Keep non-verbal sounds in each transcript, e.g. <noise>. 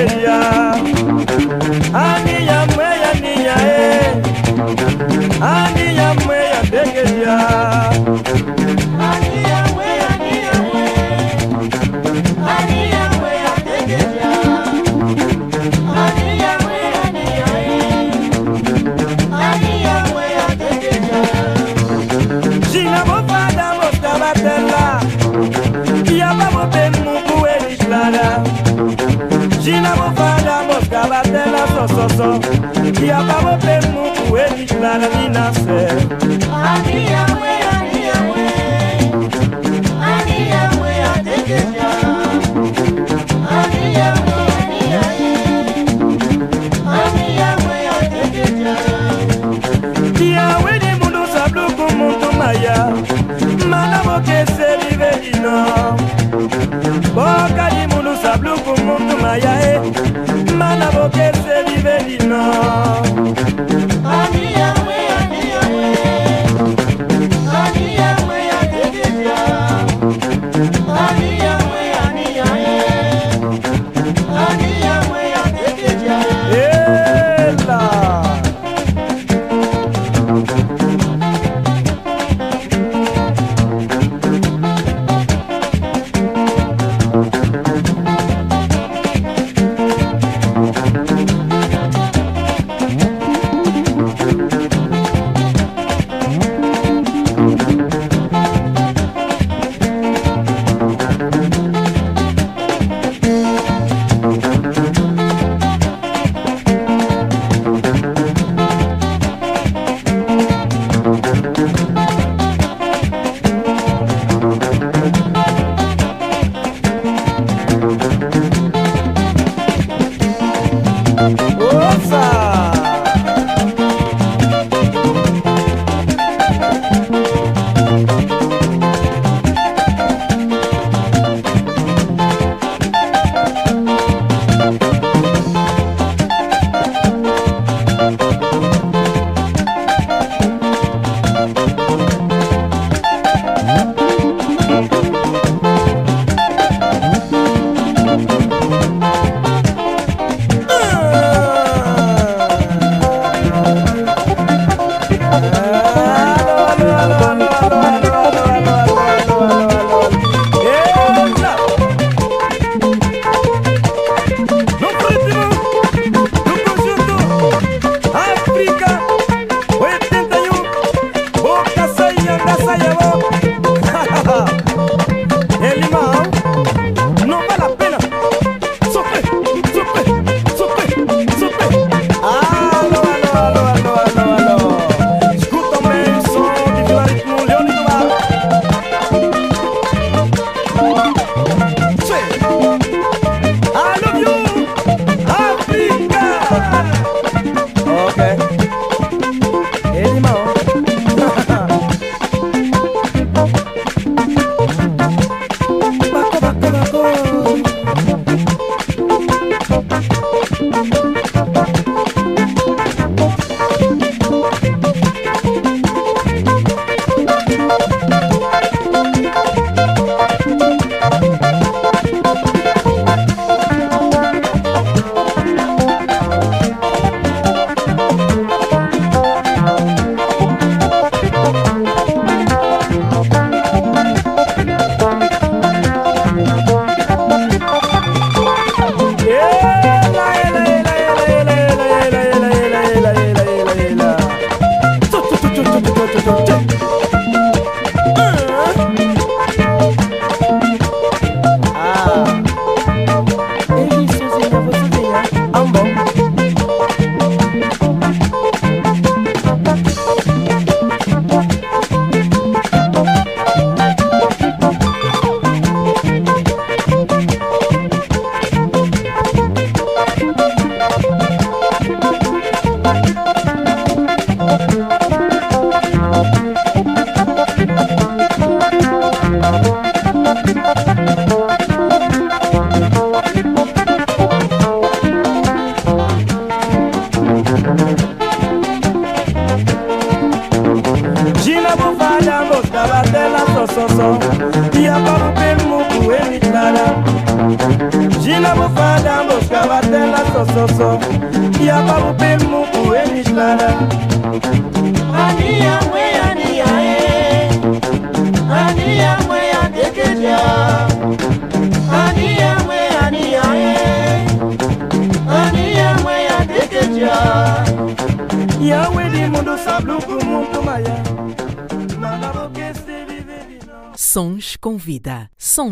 Mãe, a degueia Aninha mãe, aninha é Aninha Jina mufada mofgaba tela sososo. Kia babo pe mungu weni clara nina se. Ani ya we, ani ya we Ani ya we, atekeja Ani ya we, ani ya we Ani ya we, atekeja Kia we ni mundu sabluku mundu maya. Ino. Boka ni sabluku mutu maya e mana bokese bivelino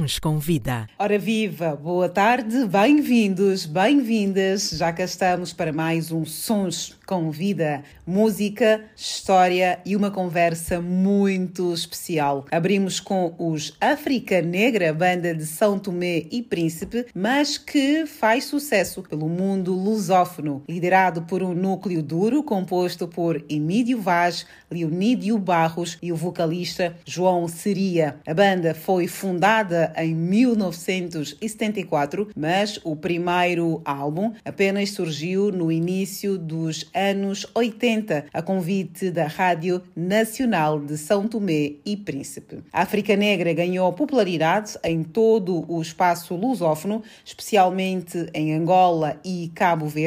Sons com vida. Ora viva, boa tarde, bem-vindos, bem-vindas. Já cá estamos para mais um Sons com Vida, música, história e uma conversa muito especial. Abrimos com os África Negra, banda de São Tomé e Príncipe, mas que faz sucesso pelo mundo lusófono, liderado por um núcleo duro composto por Emílio Vaz, Leonídio Barros e o vocalista João Seria. A banda foi fundada em 1974, mas o primeiro álbum apenas surgiu no início dos anos 80, a convite da Rádio Nacional de São Tomé e Príncipe. A África Negra ganhou popularidade em todo o espaço lusófono, especialmente em Angola e Cabo Verde,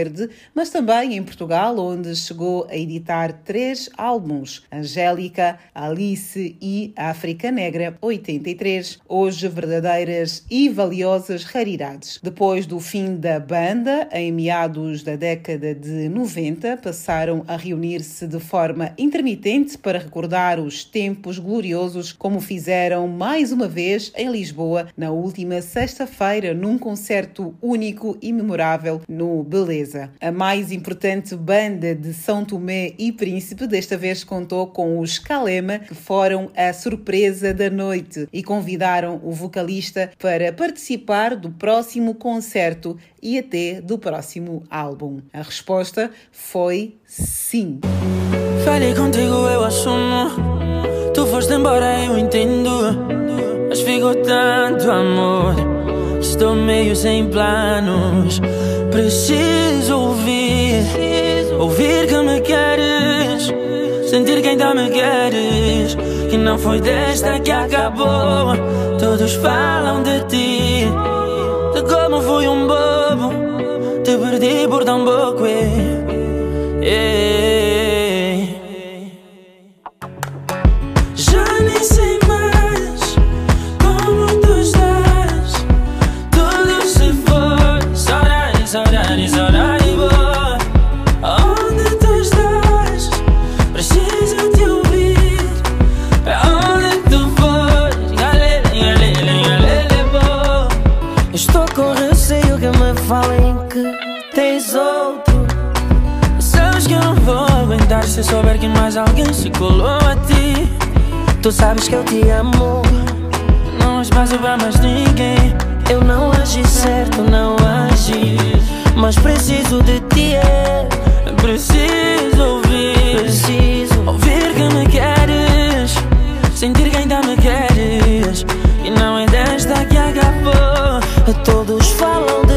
mas também em Portugal, onde chegou a editar três álbuns: Angélica, Alice e África Negra 83, hoje verdadeiras e valiosas raridades. Depois do fim da banda, em meados da década de 90, passaram a reunir-se de forma intermitente para recordar os tempos gloriosos, como fizeram mais uma vez em Lisboa na última sexta-feira, num concerto único e memorável no A mais importante banda de São Tomé e Príncipe desta vez contou com os Calema, que foram a surpresa da noite e convidaram o vocalista para participar do próximo concerto e até do próximo álbum. A resposta foi sim. Falei contigo, eu assumo. Tu foste embora, eu entendo. Mas ficou tanto amor. Estou meio sem planos. Preciso ouvir. Ouvir que me queres. Sentir que ainda me queres. Que não foi desta que acabou. Todos falam de ti. De como fui um bobo. Te perdi por tão pouco. eh. Se souber que mais alguém se colou a ti. Tu sabes que eu te amo. Não há espaço pra mais ninguém. Eu não agi certo, não agi. Mas preciso de ti, é. Preciso ouvir. Preciso ouvir que me queres. Sentir que ainda me queres. E não é desta que acabou. Todos falam de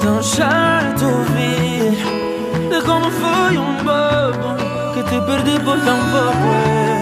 tão chato ouvir. De como fui um bobo Que te perdi por tão pouco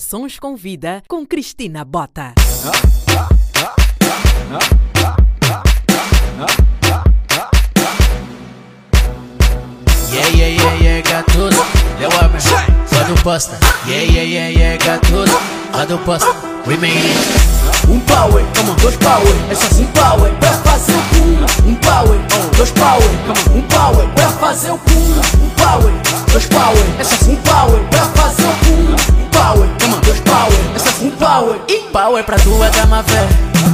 Sons com Vida com Cristina Bota. Yeah, yeah, yeah, yeah, gatoso. Merda, só do posta. Yeah, yeah, yeah, yeah, gatoso. Só do posta. We made it. Um power, come on, dois power, é só assim power pra fazer o pum. Um power, oh, dois power, come on, um power pra fazer o pum. Um power, dois power, é só assim power pra fazer o pum. Um power, toma dois power, essa é power. E power pra tua gama fé,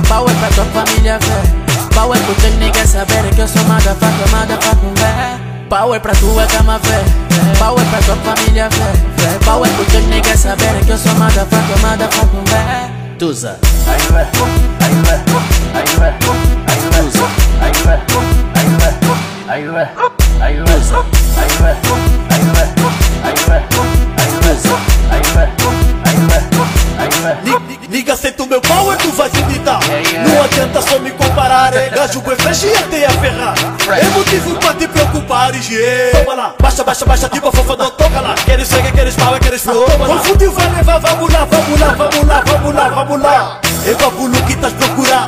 power pra tua família fé. Power pro teu nigga saber que eu sou mada faca, mada faca, fé, Power pra tua gama fé, power pra tua família fé. Power pro teu nigga saber que eu sou mada faca, mada faca, vé. Tusa. Aí vai, aí vai, aí vai, aí vai, Tusa. Aí vai, aí vai, aí vai, aí vai, Tusa. Aí vai, aí vai, aí vai, aí vai, Tusa. Liga, senta o meu pau e tu vais imitar. Não adianta só me comparar É gajo, é fresh e até a ferrar. É motivo pra te preocupares yeah. Toma lá, baixa, baixa, baixa Tipo a fofa não toca lá. Queres sangue, queres power, queres flow Confundiu, vai levar, vamos lá, vamos lá, vamos lá, vamos lá, vamos lá. É babulo que estás procurar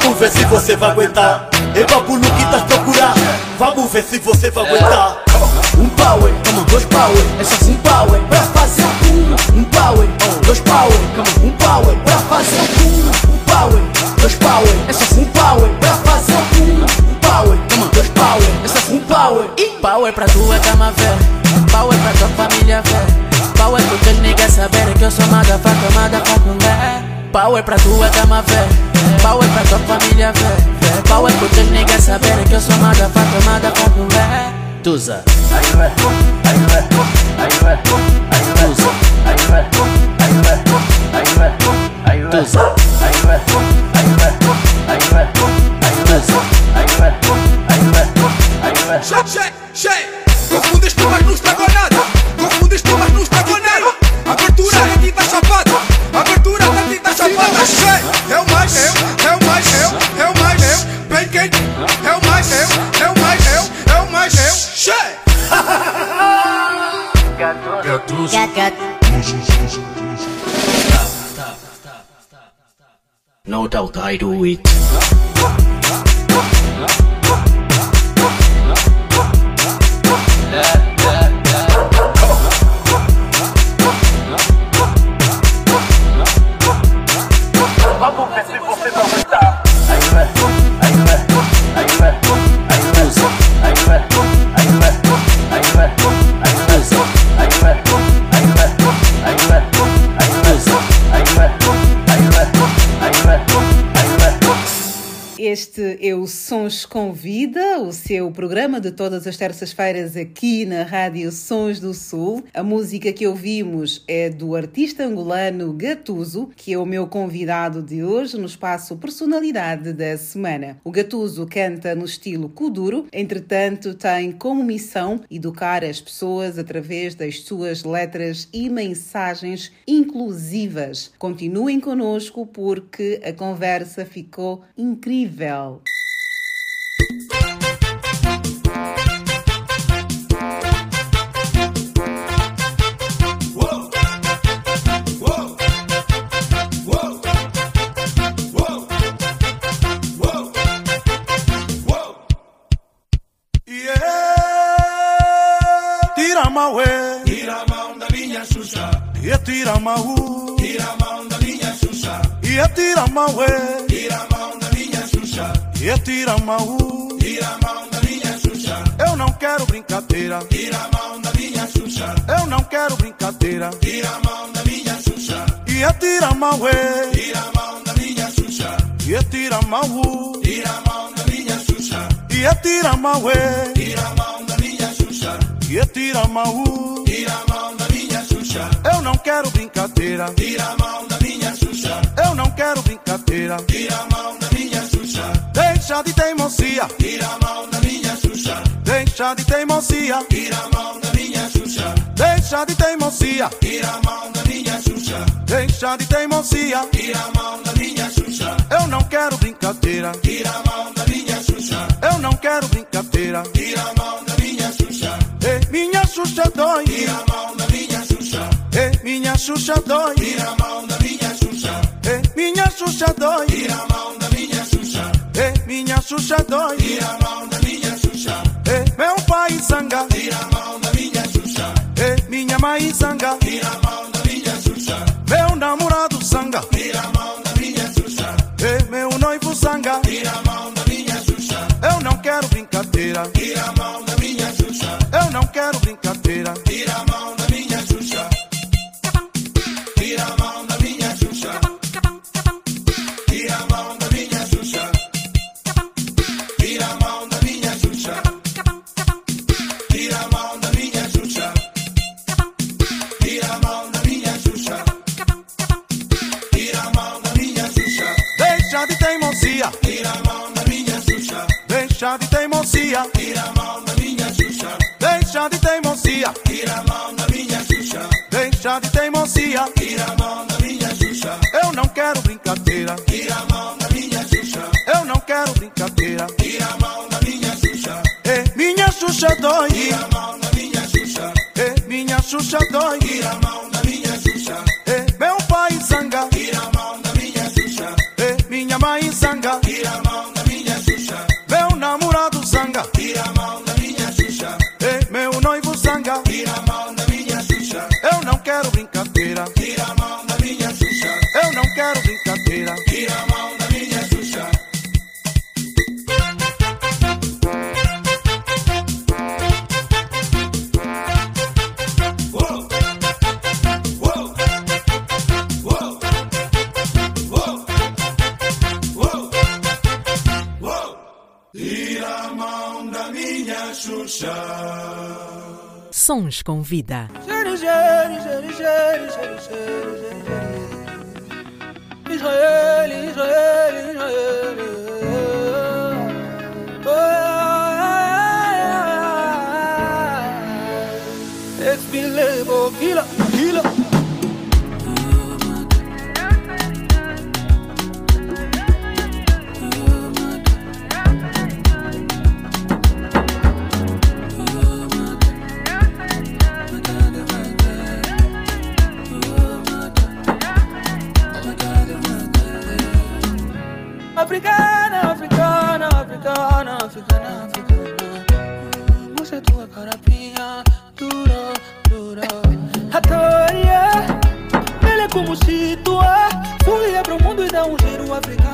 Vamos ver se você vai aguentar É babulo que estás procurar Vamos ver se você vai aguentar Um power, come on, dois power, é só assim power pra fazer o pum. Um power, dois power, come on, um power pra fazer o pum. Um power, dois power, é só assim power pra fazer o pum. Um power, dois power, é só assim power. Power pra tua cama, fé. Power pra tua família, fé. Power pro teu nigga saber que eu sou motherfucker, motherfucker, fé. Power pra tua cama, Pa' wet familia que motherfucker, motherfucker, Tuza Tuza Tuza Tuza Shake, shake, shake I do it. Vamos ver se Sons com Vida, o seu programa de todas as terças-feiras aqui na Rádio Sons do Sul. A música que ouvimos é do artista angolano Gatuso, que é o meu convidado de hoje no espaço Personalidade da Semana. O Gatuso canta no estilo Kuduro, entretanto, tem como missão educar as pessoas através das suas letras e mensagens inclusivas. Continuem conosco porque a conversa ficou incrível. É. Tira a mão da minha Xuxa. E tira a mão. Tira a mão da minha Xuxa. E tira a mão. Tira a mão da minha Xuxa. E tira a mão. Tira a mão da minha Xuxa. Eu não quero brincadeira. Tira a mão da minha Xuxa. Eu não quero brincadeira. Tira a mão da minha Xuxa. E tira a mão. Tira a mão da minha Xuxa. E tira a mão. Tira a mão da minha Xuxa. E tira a mão, Tira a mão da minha Xuxa. E tira a mão. Tira a mão da minha brincadeira. Tira a mão da minha Xuxa. Eu não quero brincadeira. Tira a mão da minha Xuxa. Deixa de teimosia. Tira a mão da minha Xuxa. Deixa de teimosia. Tira a mão da minha Xuxa. Deixa de teimosia. Tira a mão da minha Xuxa. Deixa de teimosia. Tira a mão da minha Xuxa. Eu não quero brincadeira. Tira a mão da minha Xuxa. Eu não quero brincadeira. Tira a mão da minha Xuxa. Ei, minha Xuxa dói. Tira a mão da minha Xuxa. Ei, minha Xuxa dói. Tira a mão da minha Xuxa. Ei, minha Xuxa dói. Tira a mão da minha Xuxa. Ei, minha Xuxa dói. Tira a mão da minha Xuxa. Ei, meu pai zanga. Tira a mão da minha Xuxa. Ei, minha mãe zanga. Tira a mão da minha Xuxa. Meu namorado zanga. Tira a mão da minha Xuxa. Ei, meu noivo zanga. Tira a mão da minha Xuxa. Eu não quero brincadeira. Tira a mão. Eu não quero brincadeira. Tira a mão da minha Xuxa. Tira a mão da minha Xuxa. Tira a mão da minha Xuxa. Tira a mão da minha Xuxa. Tira a mão da minha Xuxa. Tira a mão da minha Xuxa. Tira a mão da minha Xuxa. Deixa de teimosia. Tira a mão da minha Xuxa. Deixa de teimosia. Tira a mão. Deixa de teimosia. Tira a mão da minha Xuxa. Deixa de teimosia. Tira a mão da minha Xuxa. Eu não quero brincadeira. Tira a mão da minha Xuxa. Eu não quero brincadeira. Tira a mão da minha Xuxa. Ei, minha Xuxa dói. Tira a mão da minha Xuxa. Ei, minha Xuxa dói. Tira a mão da minha Xuxa. Ei, meu pai zanga. Tira a mão da minha Xuxa. Ei, minha mãe zanga. Sons com vida. Israel, Israel, Israel. Um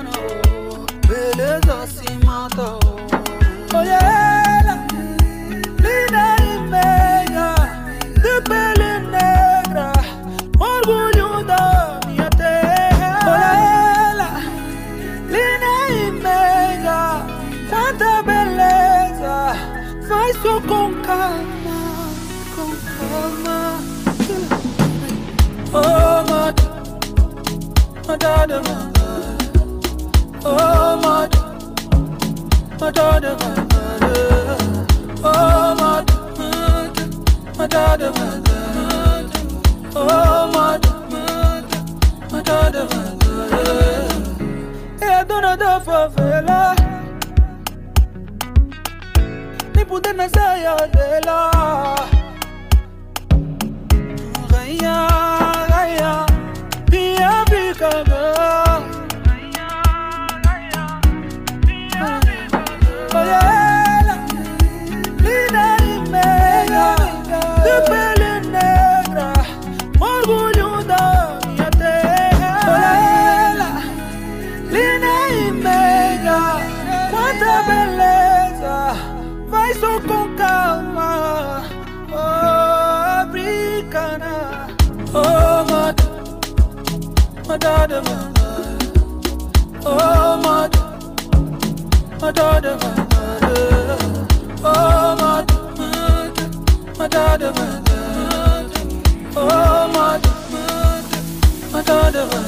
dona da favela. Nem poder na saia dela. Adama, oh mother, Adama, oh mother, Adama, oh mother, Adama,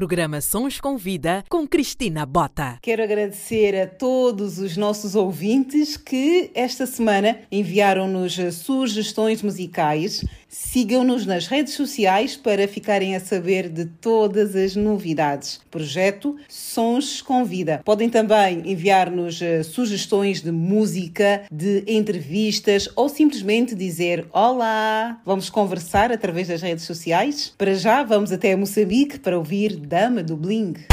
programa Sons com Vida com Cristina Bota. Quero agradecer a todos os nossos ouvintes que esta semana enviaram-nos sugestões musicais. Sigam-nos nas redes sociais para ficarem a saber de todas as novidades. Projeto Sons com Vida. Podem também enviar-nos eh, sugestões de música, de entrevistas ou simplesmente dizer olá. Vamos conversar através das redes sociais. Para já, vamos até Moçambique para ouvir Dama do Bling.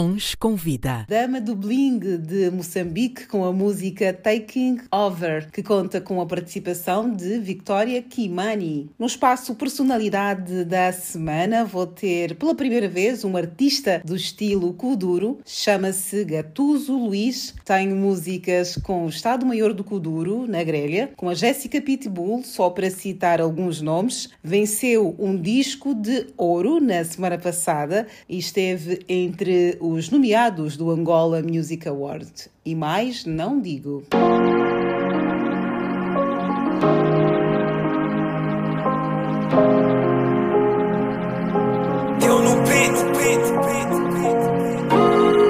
Sons com Vida. Dama do Bling de Moçambique com a música Taking Over, que conta com a participação de Victoria Kimani. No espaço Personalidade da Semana, vou ter pela primeira vez um artista do estilo Kuduro, chama-se Gatuso Luiz. Tem músicas com o Estado-Maior do Kuduro, na grelha, com a Jéssica Pitbull, só para citar alguns nomes. Venceu um disco de ouro na semana passada e esteve entre os nomeados do Angola Music Award. E mais não digo. Eu no beat, beat, beat, beat.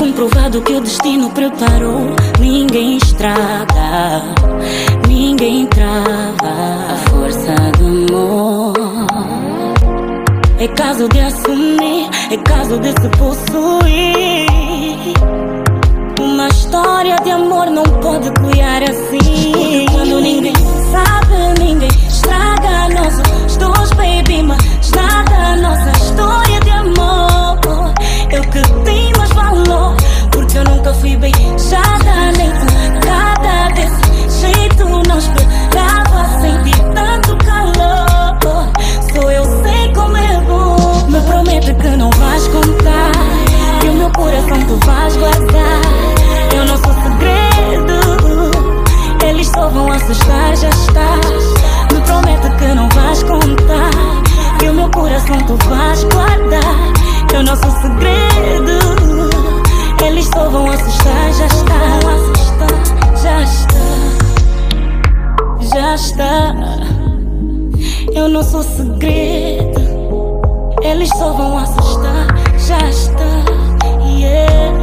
Comprovado que o destino preparou. Ninguém estraga, ninguém trava a força do amor. É caso de assumir, é caso de se possuir. Uma história de amor não pode criar assim. Porque quando ninguém sabe, ninguém estraga nossos dois, baby. Mas nada, nossa história nunca fui beijada, nem tocada desse jeito. Não esperava sentir tanto calor. Só eu sei como é bom. Me promete que não vais contar. Que o meu coração tu vais guardar. Eu não sou segredo. Eles só vão assustar, já estás. Me promete que não vais contar. Que o meu coração tu vais guardar. Eu não sou segredo. Eles só vão assustar, já está. Assustar, já está. Já está. Eu não sou segredo. Eles só vão assustar, já está. Yeah.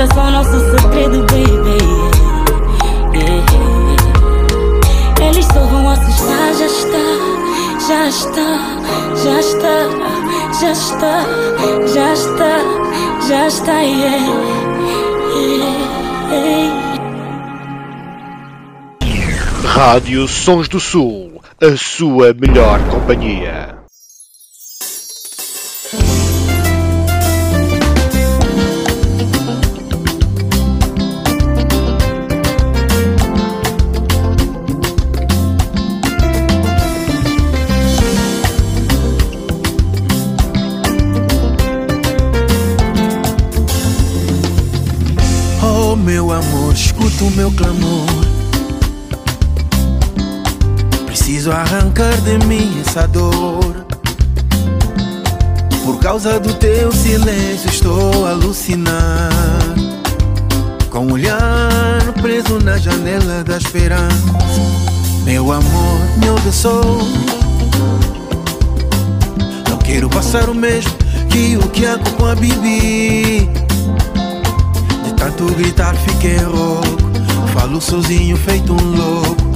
Guarda só nosso segredo, baby. Yeah. Eles só vão assustar, já está, já está, já está, já está, já está, já está, yeah. yeah. Rádio Sons do Sul, a sua melhor companhia. O meu clamor. Preciso arrancar de mim essa dor. Por causa do teu silêncio, estou a alucinar. Com o olhar preso na janela da esperança. Meu amor, meu tesouro. Não quero passar o mesmo que o Kiako com a Bibi. De tanto gritar, fiquei rouco. Falo sozinho feito um louco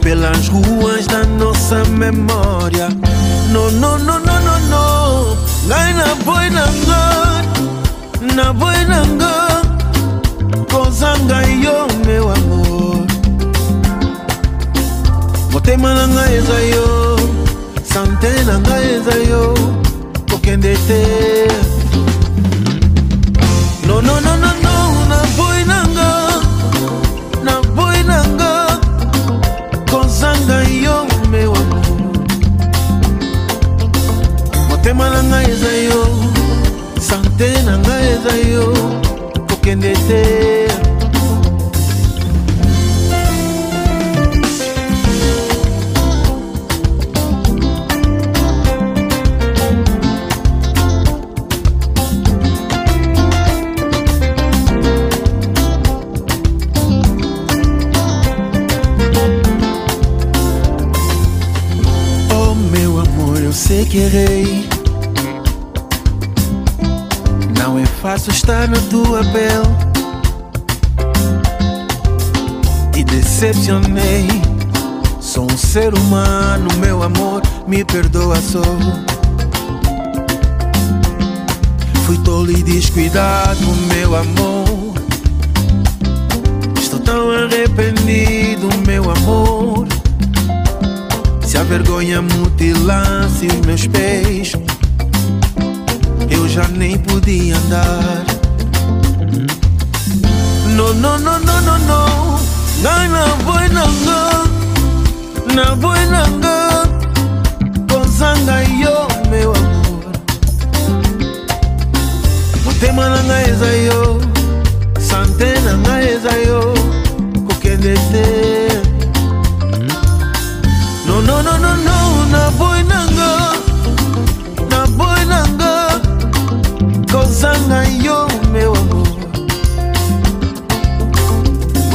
Pelas ruas da nossa memória. No, no, no, no, no, no. Ngai na boi na nga Na boi na nga Koza ngai yo meu amor. Motema na ngai eza yo Sante na ngai eza yo Kokende te. No, no, no, Motema na ngai eza yo Sante na ngai eza yo Kokende te Oh sei que errei. Fácil estar na tua pele. E decepcionei. Sou um ser humano, meu amor, me perdoa só. Fui tolo e descuidado, meu amor. Estou tão arrependido, meu amor. Se a vergonha mutilasse os meus pés, eu já nem podia andar. No, no, no, no, no, no. Ngai na boi na nga, na boi na nga. Kozanga yo, meu amor. Motema na ngai eza yo, sante na ngai eza yo, kokende te. No, no, no, no, no,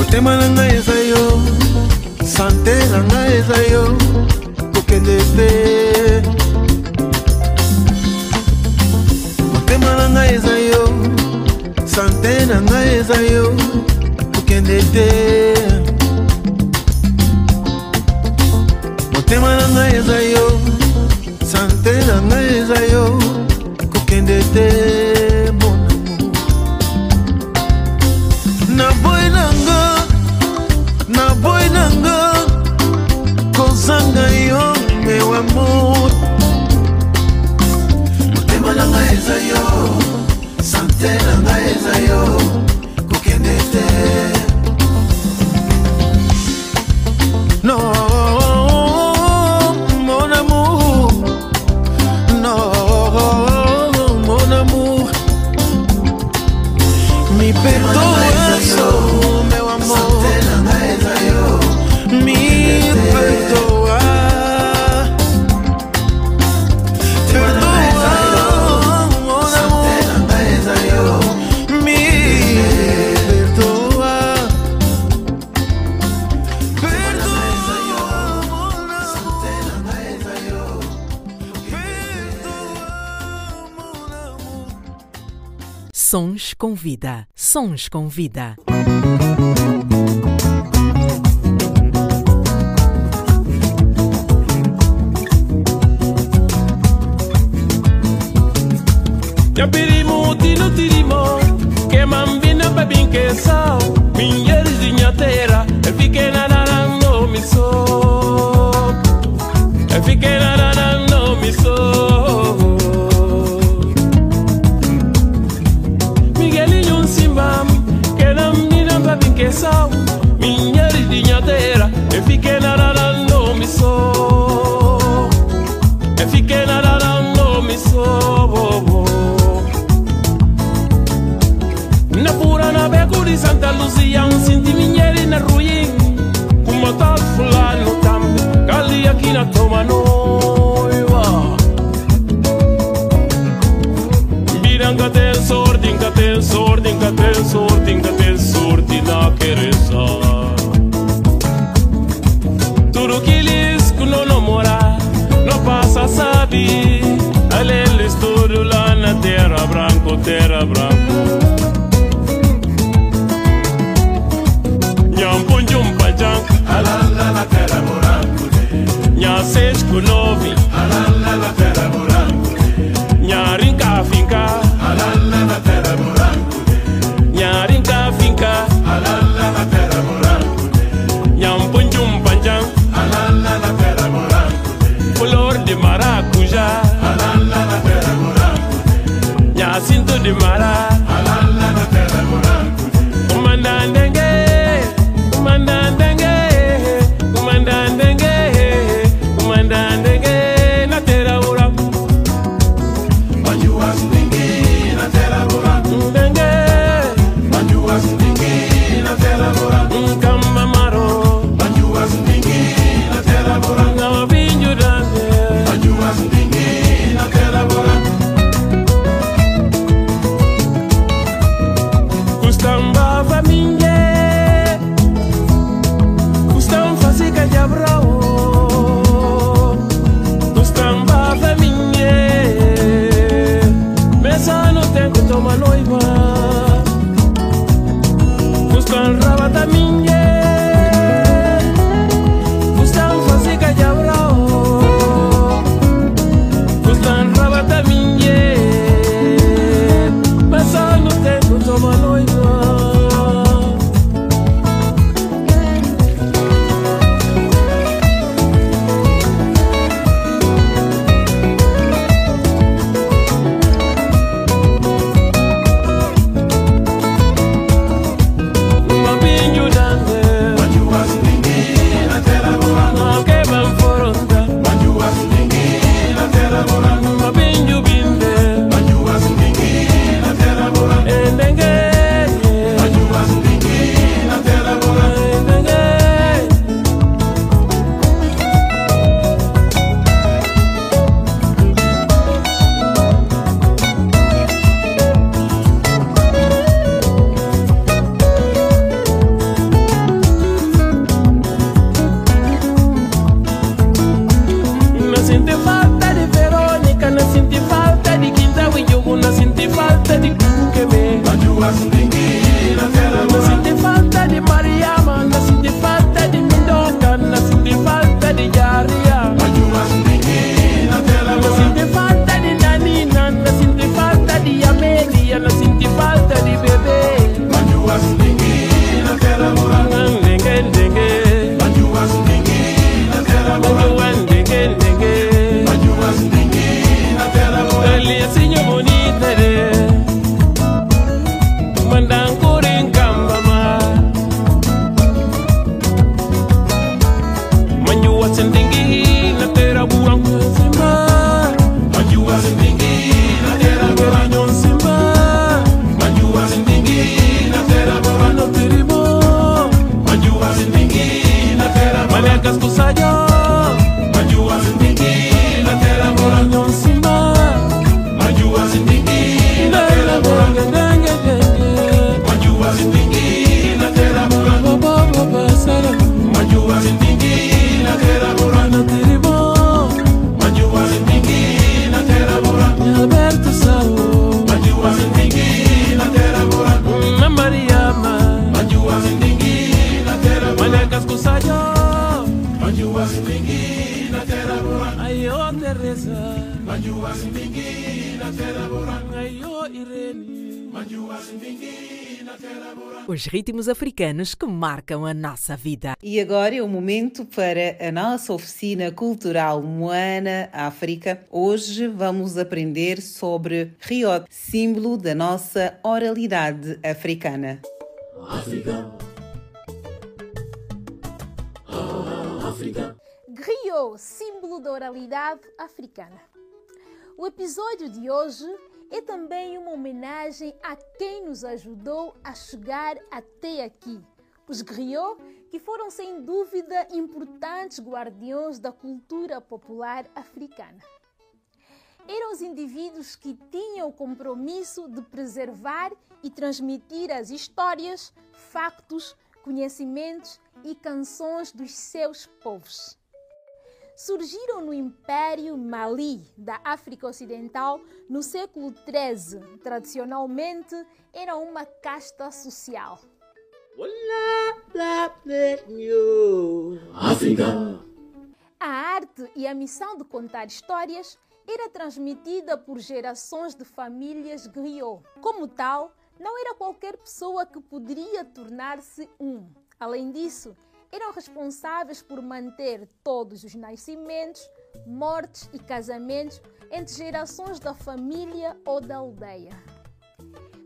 Motema nanga eza yo, sante nanga eza yo, kokende te. Motema nanga eza yo, sante nanga eza yo, kokende te. motema na ngai eza yo sante na ngai eza yo kokende te eza yo sante na ngai eza yo kokende te No, mon amour. No, mon amour. Me perdoa, com vida. Sons com vida. ritmos africanos que marcam a nossa vida. E agora é o momento para a nossa oficina cultural Moana África. Hoje vamos aprender sobre Riot, símbolo da nossa oralidade africana. África. África. Griot, símbolo da oralidade africana. O episódio de hoje é também uma homenagem a quem nos ajudou a chegar até aqui. Os griots, que foram sem dúvida importantes guardiões da cultura popular africana. Eram os indivíduos que tinham o compromisso de preservar e transmitir as histórias, factos, conhecimentos e canções dos seus povos surgiram no Império Mali da África Ocidental no século XIII. Tradicionalmente, era uma casta social. África! A arte e a missão de contar histórias era transmitida por gerações de famílias griot. Como tal, não era qualquer pessoa que poderia tornar-se um. Além disso, eram responsáveis por manter todos os nascimentos, mortes e casamentos entre gerações da família ou da aldeia.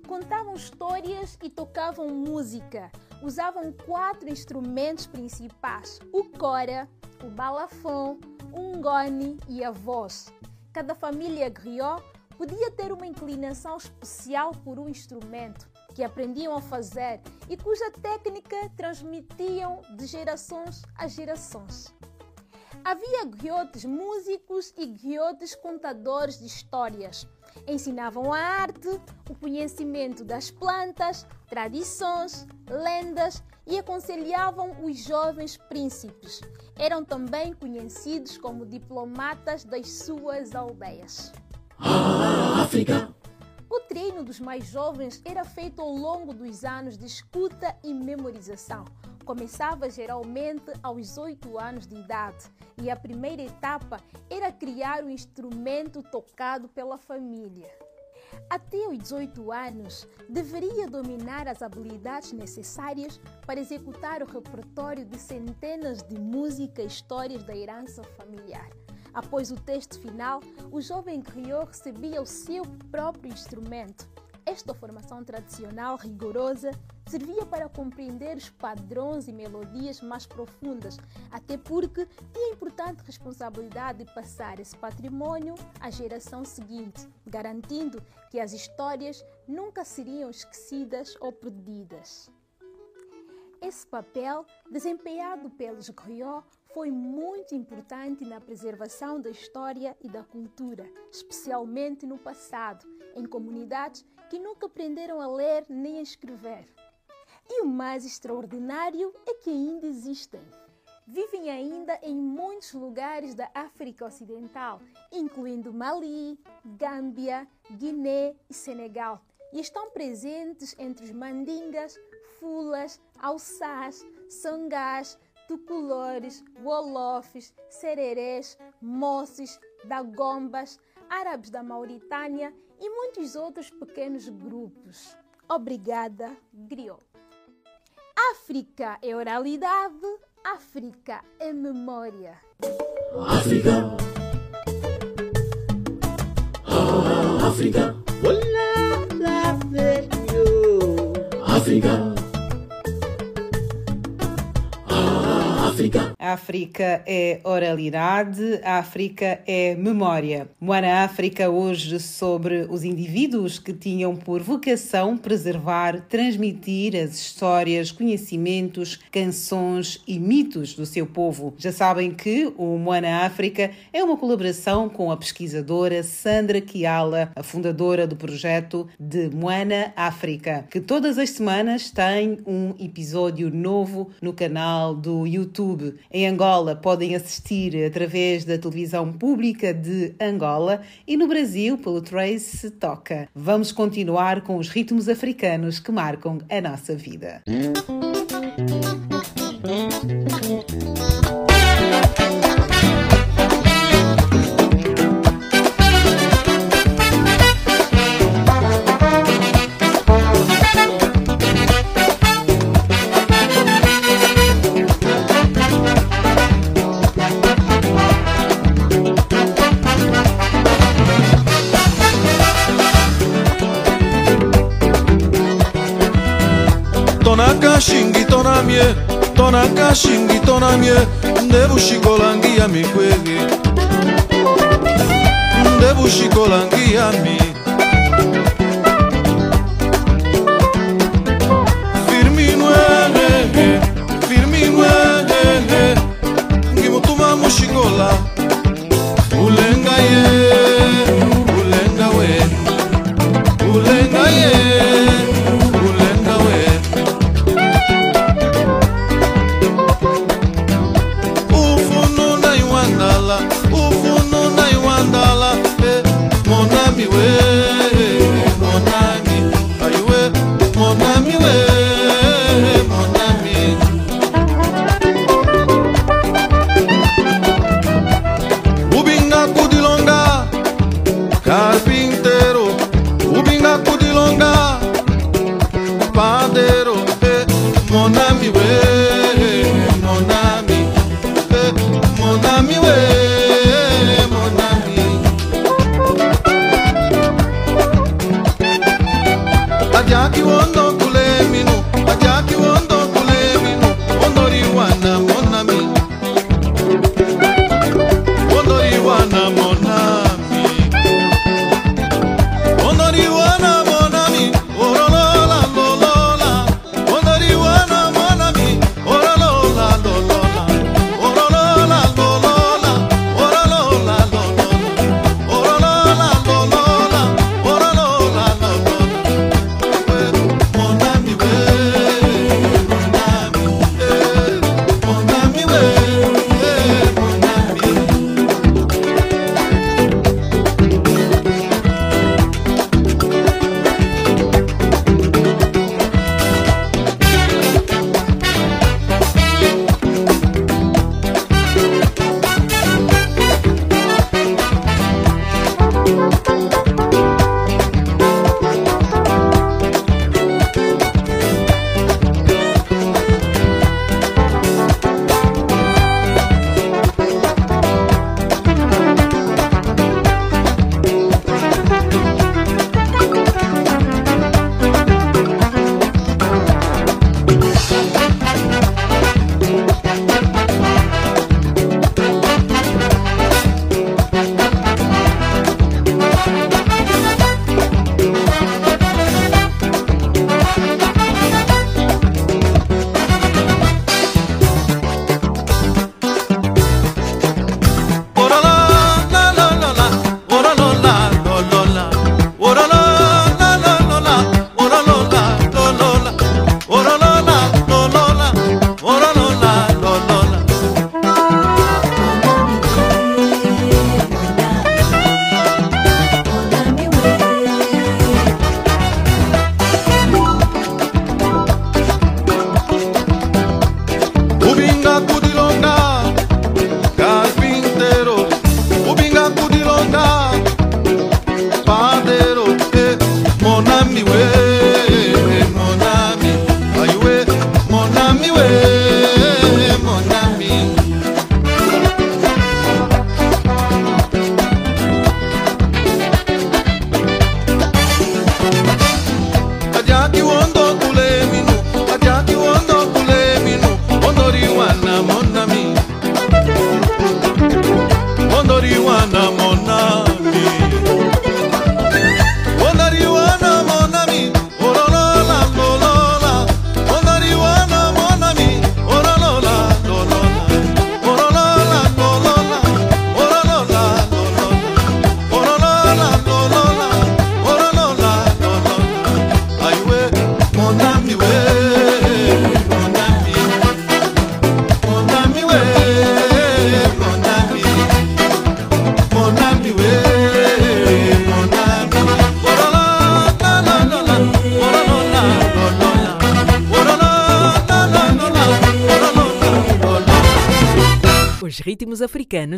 Contavam histórias e tocavam música. Usavam quatro instrumentos principais: o cora, o balafon, o ngoni e a voz. Cada família griot podia ter uma inclinação especial por um instrumento que aprendiam a fazer e cuja técnica transmitiam de gerações a gerações. Havia griotes músicos e griotes contadores de histórias. Ensinavam a arte, o conhecimento das plantas, tradições, lendas e aconselhavam os jovens príncipes. Eram também conhecidos como diplomatas das suas aldeias. <gasps> África. O treino dos mais jovens era feito ao longo dos anos de escuta e memorização. Começava geralmente aos 8 anos de idade e a primeira etapa era criar o instrumento tocado pela família. Até os 18 anos, deveria dominar as habilidades necessárias para executar o repertório de centenas de músicas e histórias da herança familiar. Após o texto final, o jovem griot recebia o seu próprio instrumento. Esta formação tradicional rigorosa servia para compreender os padrões e melodias mais profundas, até porque tinha a importante responsabilidade de passar esse patrimônio à geração seguinte, garantindo que as histórias nunca seriam esquecidas ou perdidas. Esse papel, desempenhado pelos griots, foi muito importante na preservação da história e da cultura, especialmente no passado, em comunidades que nunca aprenderam a ler nem a escrever. E o mais extraordinário é que ainda existem. Vivem ainda em muitos lugares da África Ocidental, incluindo Mali, Gâmbia, Guiné e Senegal, e estão presentes entre os mandingas, fulas, alçás, sangás, tuculores, wolofes, sererês, moços, dagombas, árabes da Mauritânia e muitos outros pequenos grupos. Obrigada, griot. África é oralidade, África é memória. África. África. África. África. África é oralidade, África é memória. Moana África hoje sobre os indivíduos que tinham por vocação preservar, transmitir as histórias, conhecimentos, canções e mitos do seu povo. Já sabem que o Moana África é uma colaboração com a pesquisadora Sandra Kiala, a fundadora do projeto de Moana África, que todas as semanas tem um episódio novo no canal do YouTube. Em Angola podem assistir através da televisão pública de Angola e no Brasil pelo Trace Toca. Vamos continuar com os ritmos africanos que marcam a nossa vida. Devo uscire anche a me quelli Devo uscire a me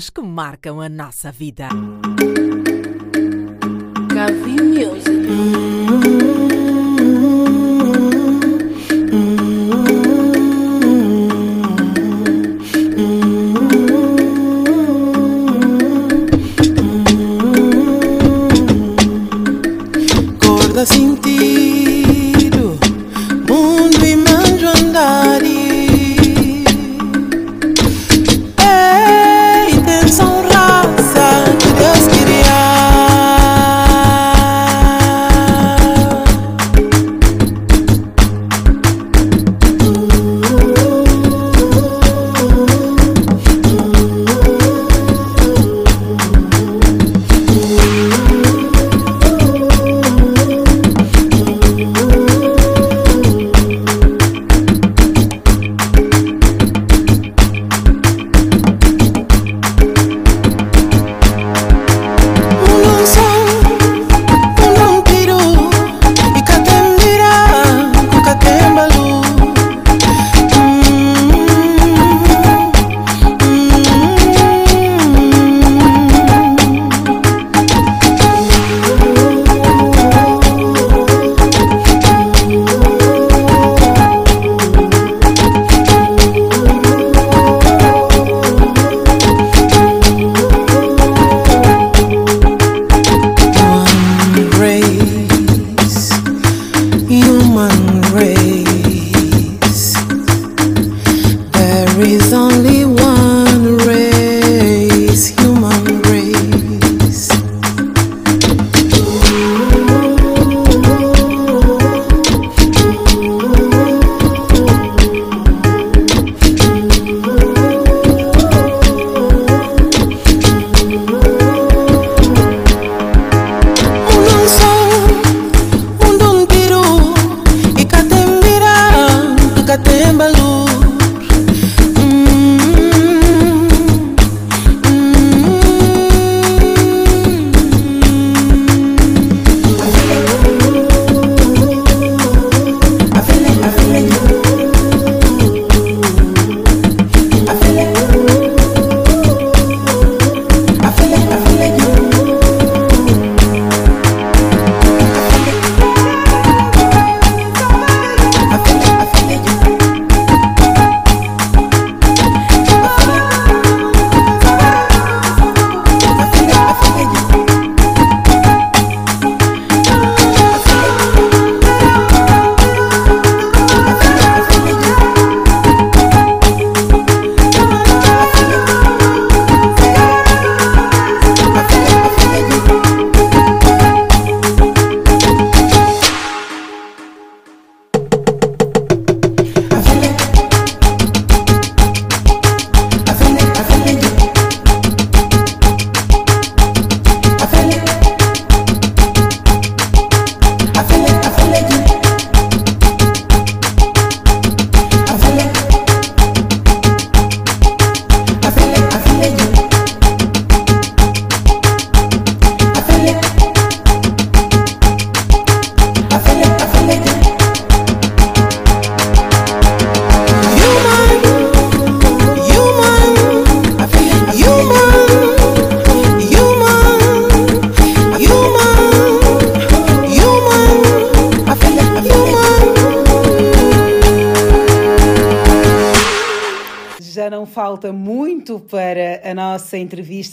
que marcam a nossa vida.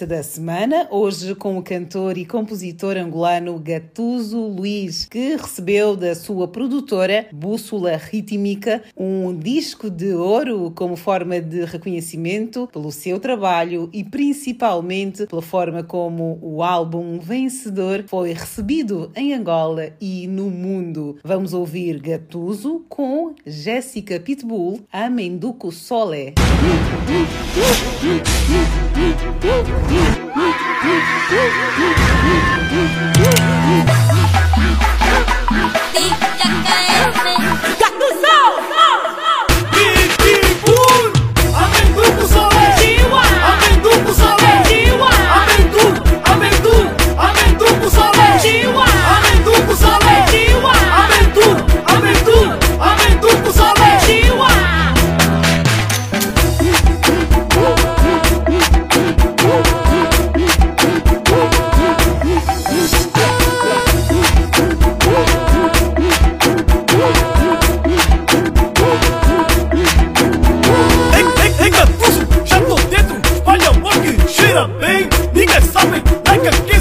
Da semana, hoje com o cantor e compositor angolano Gatuso Luiz, que recebeu da sua produtora Bússola Rítmica disco de ouro como forma de reconhecimento pelo seu trabalho e principalmente pela forma como o álbum Vencedor foi recebido em Angola e no mundo. Vamos ouvir Gatuso com Jéssica Pitbull, Amenduco Sole. Amenduco sabe, like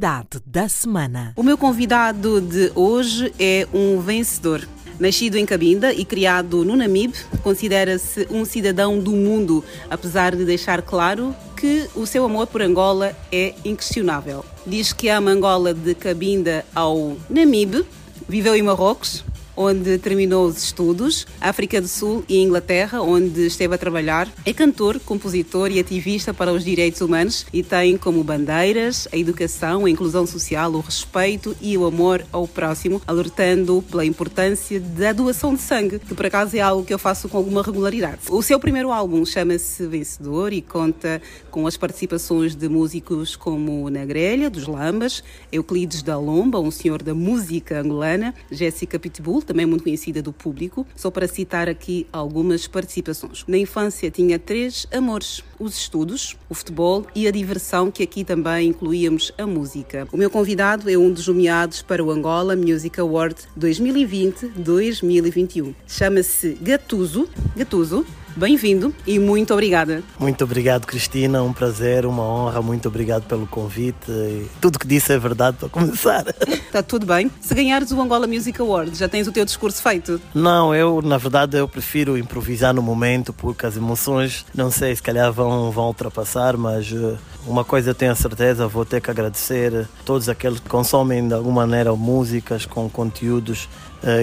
Personalidade da semana. O meu convidado de hoje é um vencedor. Nascido em Cabinda e criado no Namibe, considera-se um cidadão do mundo, apesar de deixar claro que o seu amor por Angola é inquestionável. Diz que ama Angola de Cabinda ao Namibe, viveu em Marrocos, onde terminou os estudos, África do Sul e Inglaterra, onde esteve a trabalhar. É cantor, compositor e ativista para os direitos humanos e tem como bandeiras a educação, a inclusão social, o respeito e o amor ao próximo, alertando pela importância da doação de sangue, que por acaso é algo que eu faço com alguma regularidade. O seu primeiro álbum chama-se Vencedor e conta com as participações de músicos como Na Grelha, dos Lambas, Euclides da Lomba, um senhor da música angolana, Jéssica Pitbull, também muito conhecida do público, só para citar aqui algumas participações. Na infância tinha três amores: os estudos, o futebol e a diversão, que aqui também incluíamos a música. O meu convidado é um dos nomeados para o Angola Music Award 2020-2021. Chama-se Gatuso. Gatuso, bem-vindo e muito obrigada. Muito obrigado, Cristina. Um prazer, uma honra. Muito obrigado pelo convite. Tudo que disse é verdade para começar. Está <laughs> tudo bem? Se ganhares o Angola Music Award, já tens o teu discurso feito? Não, eu, na verdade, eu prefiro improvisar no momento porque as emoções, não sei, se calhar vão, vão ultrapassar, mas eh, uma coisa eu tenho a certeza, vou ter que agradecer a todos aqueles que consomem de alguma maneira músicas com conteúdos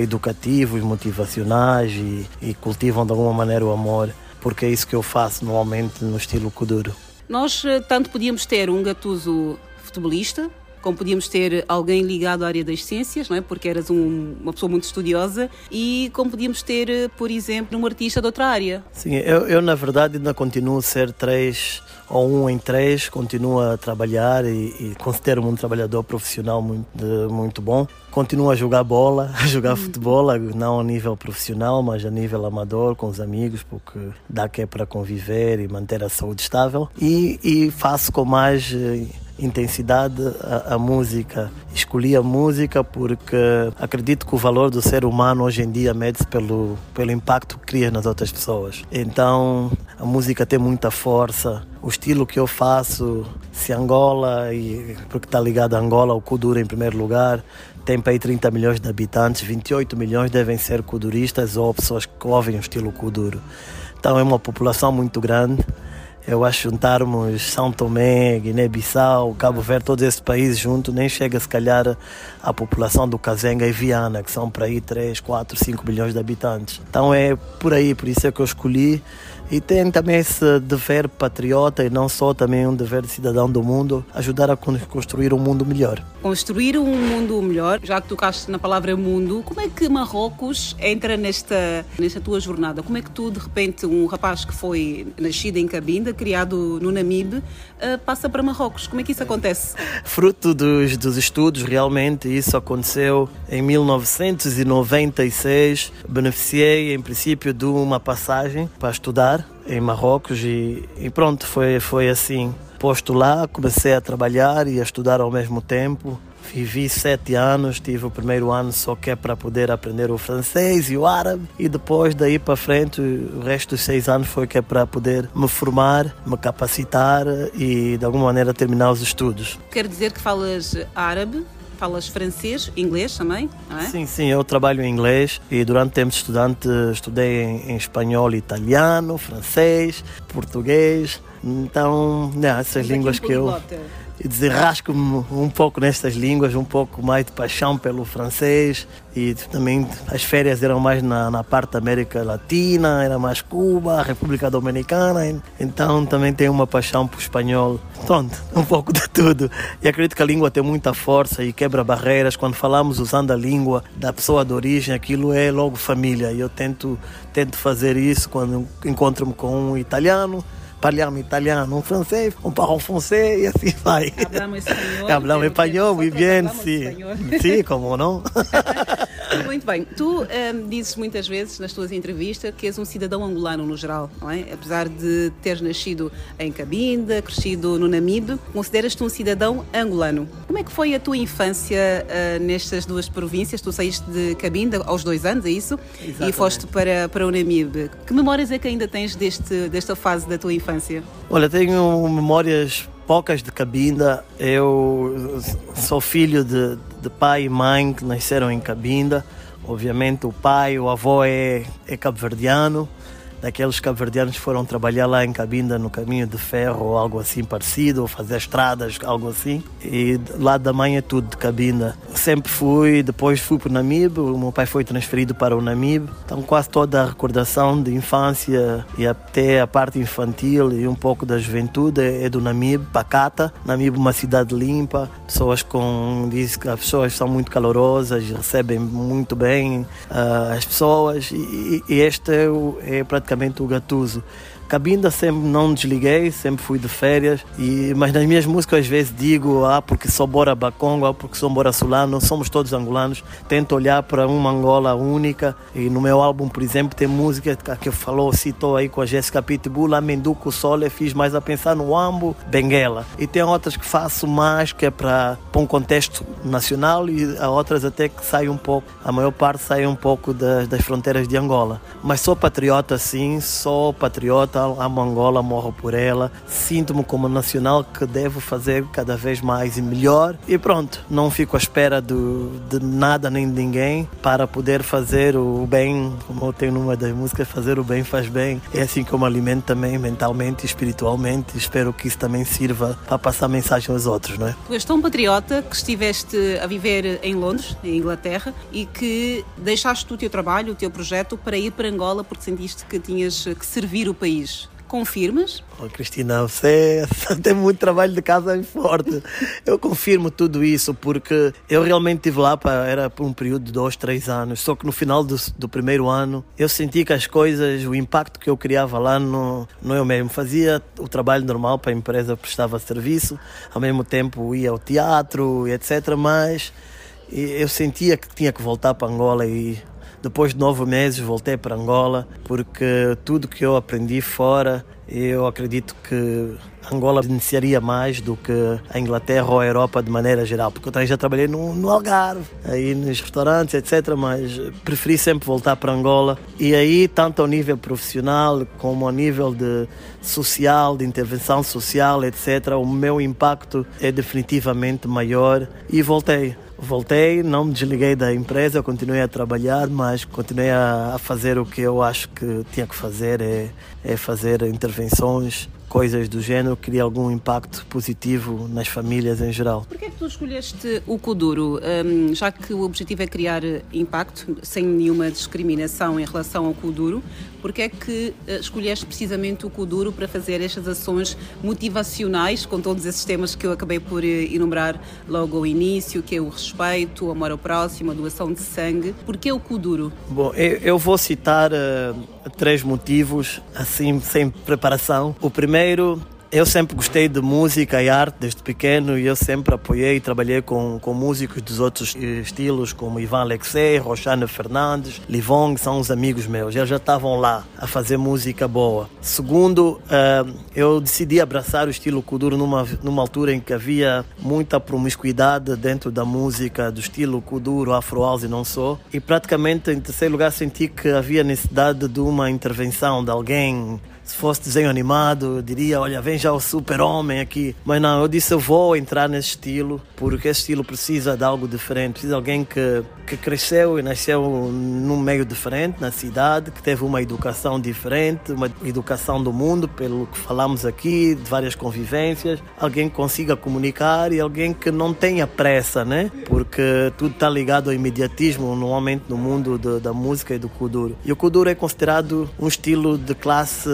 educativos, motivacionais e, e cultivam de alguma maneira o amor, porque é isso que eu faço normalmente no estilo Kuduro. Nós eh, tanto podíamos ter um gatuso futebolista, como podíamos ter alguém ligado à área das ciências, não é? porque eras um- uma pessoa muito estudiosa, e como podíamos ter, eh, por exemplo, um artista de outra área. Sim, eu, eu na verdade ainda continuo a ser três ou um em três, continuo a trabalhar e, e considero-me um trabalhador profissional muito, de- muito bom. Continuo a jogar bola, <laughs> a jogar futebol, não a nível profissional, mas a nível amador, com os amigos, porque dá que é para conviver e manter a saúde estável. E, e faço com mais eh, intensidade a música. Escolhi a música porque acredito que o valor do ser humano hoje em dia mede-se pelo, pelo impacto que cria nas outras pessoas. Então a música tem muita força. O estilo que eu faço, se Angola, e, porque está ligado a Angola, o Kuduro em primeiro lugar, tem para aí 30 milhões de habitantes, 28 milhões devem ser kuduristas ou pessoas que ouvem o estilo Kuduro. Então é uma população muito grande. Eu acho juntarmos São Tomé, Guiné-Bissau, Cabo Verde, todos esses países juntos, nem chega se calhar a população do Kazenga e Viana, que são para aí 3, 4, 5 milhões de habitantes. Então é por aí, por isso é que eu escolhi. E tem também esse dever patriota e não só também um dever de cidadão do mundo, ajudar a con- construir um mundo melhor. Construir um mundo melhor, já que tocaste na palavra mundo, como é que Marrocos entra nesta, nesta tua jornada? Como é que tu, de repente, um rapaz que foi nascido em Cabinda, criado no Namibe, eh, passa para Marrocos? Como é que isso acontece? Fruto dos, dos estudos, realmente, isso aconteceu em 1996. Beneficiei, em princípio, de uma passagem para estudar em Marrocos e, e pronto, foi, foi assim. Posto lá, comecei a trabalhar e a estudar ao mesmo tempo. Vivi sete anos, tive o primeiro ano só que é para poder aprender o francês e o árabe e depois daí para frente o resto dos seis anos foi que é para poder me formar, me capacitar e de alguma maneira terminar os estudos. Quer dizer que falas árabe, falas francês, inglês também, não é? Sim, sim, eu trabalho em inglês e durante o tempo de estudante estudei em, em espanhol, italiano, francês, português. Então, né, essas línguas que eu e desenrasco-me um pouco nestas línguas, um pouco mais de paixão pelo francês e também as férias eram mais na, na parte da América Latina, era mais Cuba, República Dominicana, então também tenho uma paixão por espanhol. Pronto, um pouco de tudo. E acredito que a língua tem muita força e quebra barreiras. Quando falamos usando a língua da pessoa de origem, aquilo é logo família. E eu tento, tento fazer isso quando encontro-me com um italiano. Parliamo italiano, um francês, um parle français e assim <laughs> vai. Hablamos espanhol. Hablamos espanhol, bien, hablamos sim. espanhol. Sim, <laughs> como não? <laughs> Muito bem. Tu hum, dizes muitas vezes nas tuas entrevistas que és um cidadão angolano no geral, não é? Apesar de teres nascido em Cabinda, crescido no Namibe, consideras-te um cidadão angolano. Como é que foi a tua infância ah, nestas duas províncias? Tu saíste de Cabinda aos dois anos, é isso? E Exatamente. foste para, para o Namibe. Que memórias é que ainda tens deste, desta fase da tua infância? Olha, tenho memórias poucas de Cabinda. Eu sou filho de, de pai e mãe que nasceram em Cabinda. Obviamente o pai, o avô é, é cabo-verdiano. Daqueles cabo-verdianos que foram trabalhar lá em Cabinda no caminho de ferro ou algo assim parecido, ou fazer estradas, algo assim. E lá da mãe é tudo de Cabinda. Sempre fui, depois fui para o Namibe, o meu pai foi transferido para o Namibe. Então quase toda a recordação de infância e até a parte infantil e um pouco da juventude é é do Namibe, Pacata. Namibe uma cidade limpa, pessoas com... diz que as pessoas são muito calorosas, recebem muito bem ah, as pessoas e, e este é, o- é praticamente o Gatuso. Cabinda sempre não desliguei, sempre fui de férias, e, mas nas minhas músicas às vezes digo, ah, porque sou Bora Bacongo, ah, porque sou Bora Solano, somos todos angolanos. Tento olhar para uma Angola única, e no meu álbum, por exemplo, tem música que falou, citou aí com a Jéssica Pitbull, Amenduco Sole, fiz mais a pensar no Ambo, Benguela. E tem outras que faço mais, que é para um contexto nacional, e há outras até que saem um pouco, a maior parte sai um pouco das, das fronteiras de Angola. Mas sou patriota sim, sou patriota, amo Angola, morro por ela, sinto-me como nacional que devo fazer cada vez mais e melhor. E pronto, não fico à espera do, de nada nem de ninguém para poder fazer o bem, como eu tenho numa das músicas, fazer o bem faz bem. É assim que eu me alimento também mentalmente e espiritualmente. Espero que isso também sirva para passar mensagem aos outros, não é? Tu és tão patriota que estiveste a viver em Londres, em Inglaterra, e que deixaste o teu trabalho, o teu projeto, para ir para Angola porque sentiste que tinhas que servir o país. Confirmas? Oh, Cristina, você <laughs> tem muito trabalho de casa forte. Eu confirmo tudo isso porque eu realmente estive lá para era por um período de dois, três anos. Só que no final do, do primeiro ano eu senti que as coisas, o impacto que eu criava lá não, não eu mesmo fazia o trabalho normal para a empresa prestava serviço, ao mesmo tempo ia ao teatro e etc. Mas eu sentia que tinha que voltar para Angola e depois de nove meses voltei para Angola porque tudo que eu aprendi fora eu acredito que Angola beneficiaria mais do que a Inglaterra ou a Europa de maneira geral, porque eu também já trabalhei no, no Algarve, aí nos restaurantes, etc. Mas preferi sempre voltar para Angola e aí, tanto ao nível profissional como ao nível de social, de intervenção social, etc., o meu impacto é definitivamente maior e voltei. Voltei, não me desliguei da empresa, continuei a trabalhar, mas continuei a, fazer o que eu acho que tinha que fazer, é, é fazer intervenções coisas do género cria algum impacto positivo nas famílias em geral. Por que é que tu escolheste o Kuduro? Um, já que o objetivo é criar impacto, sem nenhuma discriminação em relação ao Kuduro, por que é que uh, escolheste precisamente o Kuduro para fazer estas ações motivacionais, com todos esses temas que eu acabei por uh, enumerar logo ao início, que é o respeito, o amor ao próximo, a doação de sangue. Por que o Kuduro? Bom, eu, eu vou citar uh, três motivos, assim, sem preparação. O primeiro eu sempre gostei de música e arte desde pequeno e eu sempre apoiei e trabalhei com, com músicos dos outros estilos, como Ivan Alexei, Roxana Fernandes, Livong, são os amigos meus. Eles já estavam lá a fazer música boa. Segundo, uh, eu decidi abraçar o estilo Kuduro numa, numa altura em que havia muita promiscuidade dentro da música do estilo Kuduro, Afro House e não só. E praticamente, em terceiro lugar, senti que havia necessidade de uma intervenção de alguém se fosse desenho animado, diria, olha, vem já o super-homem aqui. Mas não, eu disse, eu vou entrar nesse estilo, porque esse estilo precisa de algo diferente. Precisa de alguém que, que cresceu e nasceu num meio diferente, na cidade, que teve uma educação diferente, uma educação do mundo, pelo que falamos aqui, de várias convivências. Alguém que consiga comunicar e alguém que não tenha pressa, né? Porque tudo está ligado ao imediatismo, normalmente no mundo de, da música e do kuduro. E o kuduro é considerado um estilo de classe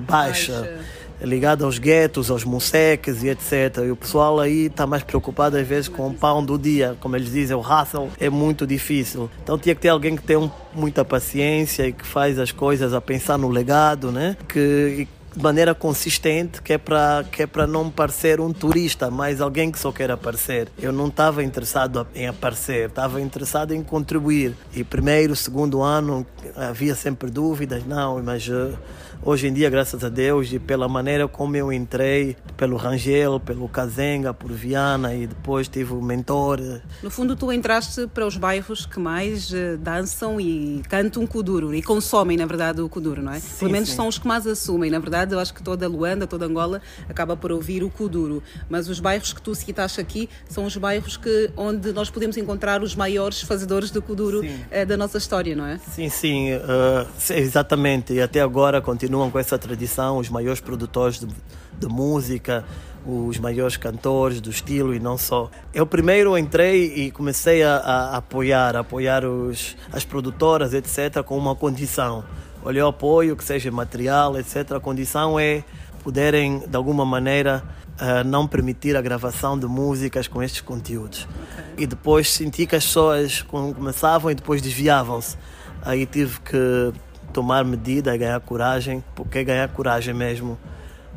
baixa, baixa. ligado aos guetos, aos museques e etc. E o pessoal aí está mais preocupado às vezes com o pão do dia, como eles dizem, o hustle é muito difícil. Então tinha que ter alguém que tem um, muita paciência e que faz as coisas a pensar no legado, né? Que de maneira consistente, que é para que é para não parecer um turista, mas alguém que só quer aparecer. Eu não estava interessado em aparecer, estava interessado em contribuir. E primeiro, segundo ano havia sempre dúvidas, não, mas uh, hoje em dia, graças a Deus, e pela maneira como eu entrei, pelo Rangel, pelo Kazenga, por Viana e depois tive o mentor. No fundo, tu entraste para os bairros que mais uh, dançam e cantam Kuduro e consomem, na verdade, o Kuduro, não é? Sim, Pelo menos sim. são os que mais assumem. Na verdade, eu acho que toda Luanda, toda Angola acaba por ouvir o Kuduro. Mas os bairros que tu citaste aqui são os bairros que, onde nós podemos encontrar os maiores fazedores do Kuduro uh, da nossa história, não é? Sim, sim, uh, exatamente. E até agora continuam com essa tradição os maiores produtores de, de música, os maiores cantores do estilo e não só. Eu primeiro entrei e comecei a, a apoiar, a apoiar os, as produtoras, etc., com uma condição. Olha, o apoio, que seja material, etc. A condição é poderem, de alguma maneira, uh, não permitir a gravação de músicas com estes conteúdos. E depois senti que as pessoas começavam e depois desviavam-se. Aí tive que tomar medida ganhar coragem, porque ganhar coragem mesmo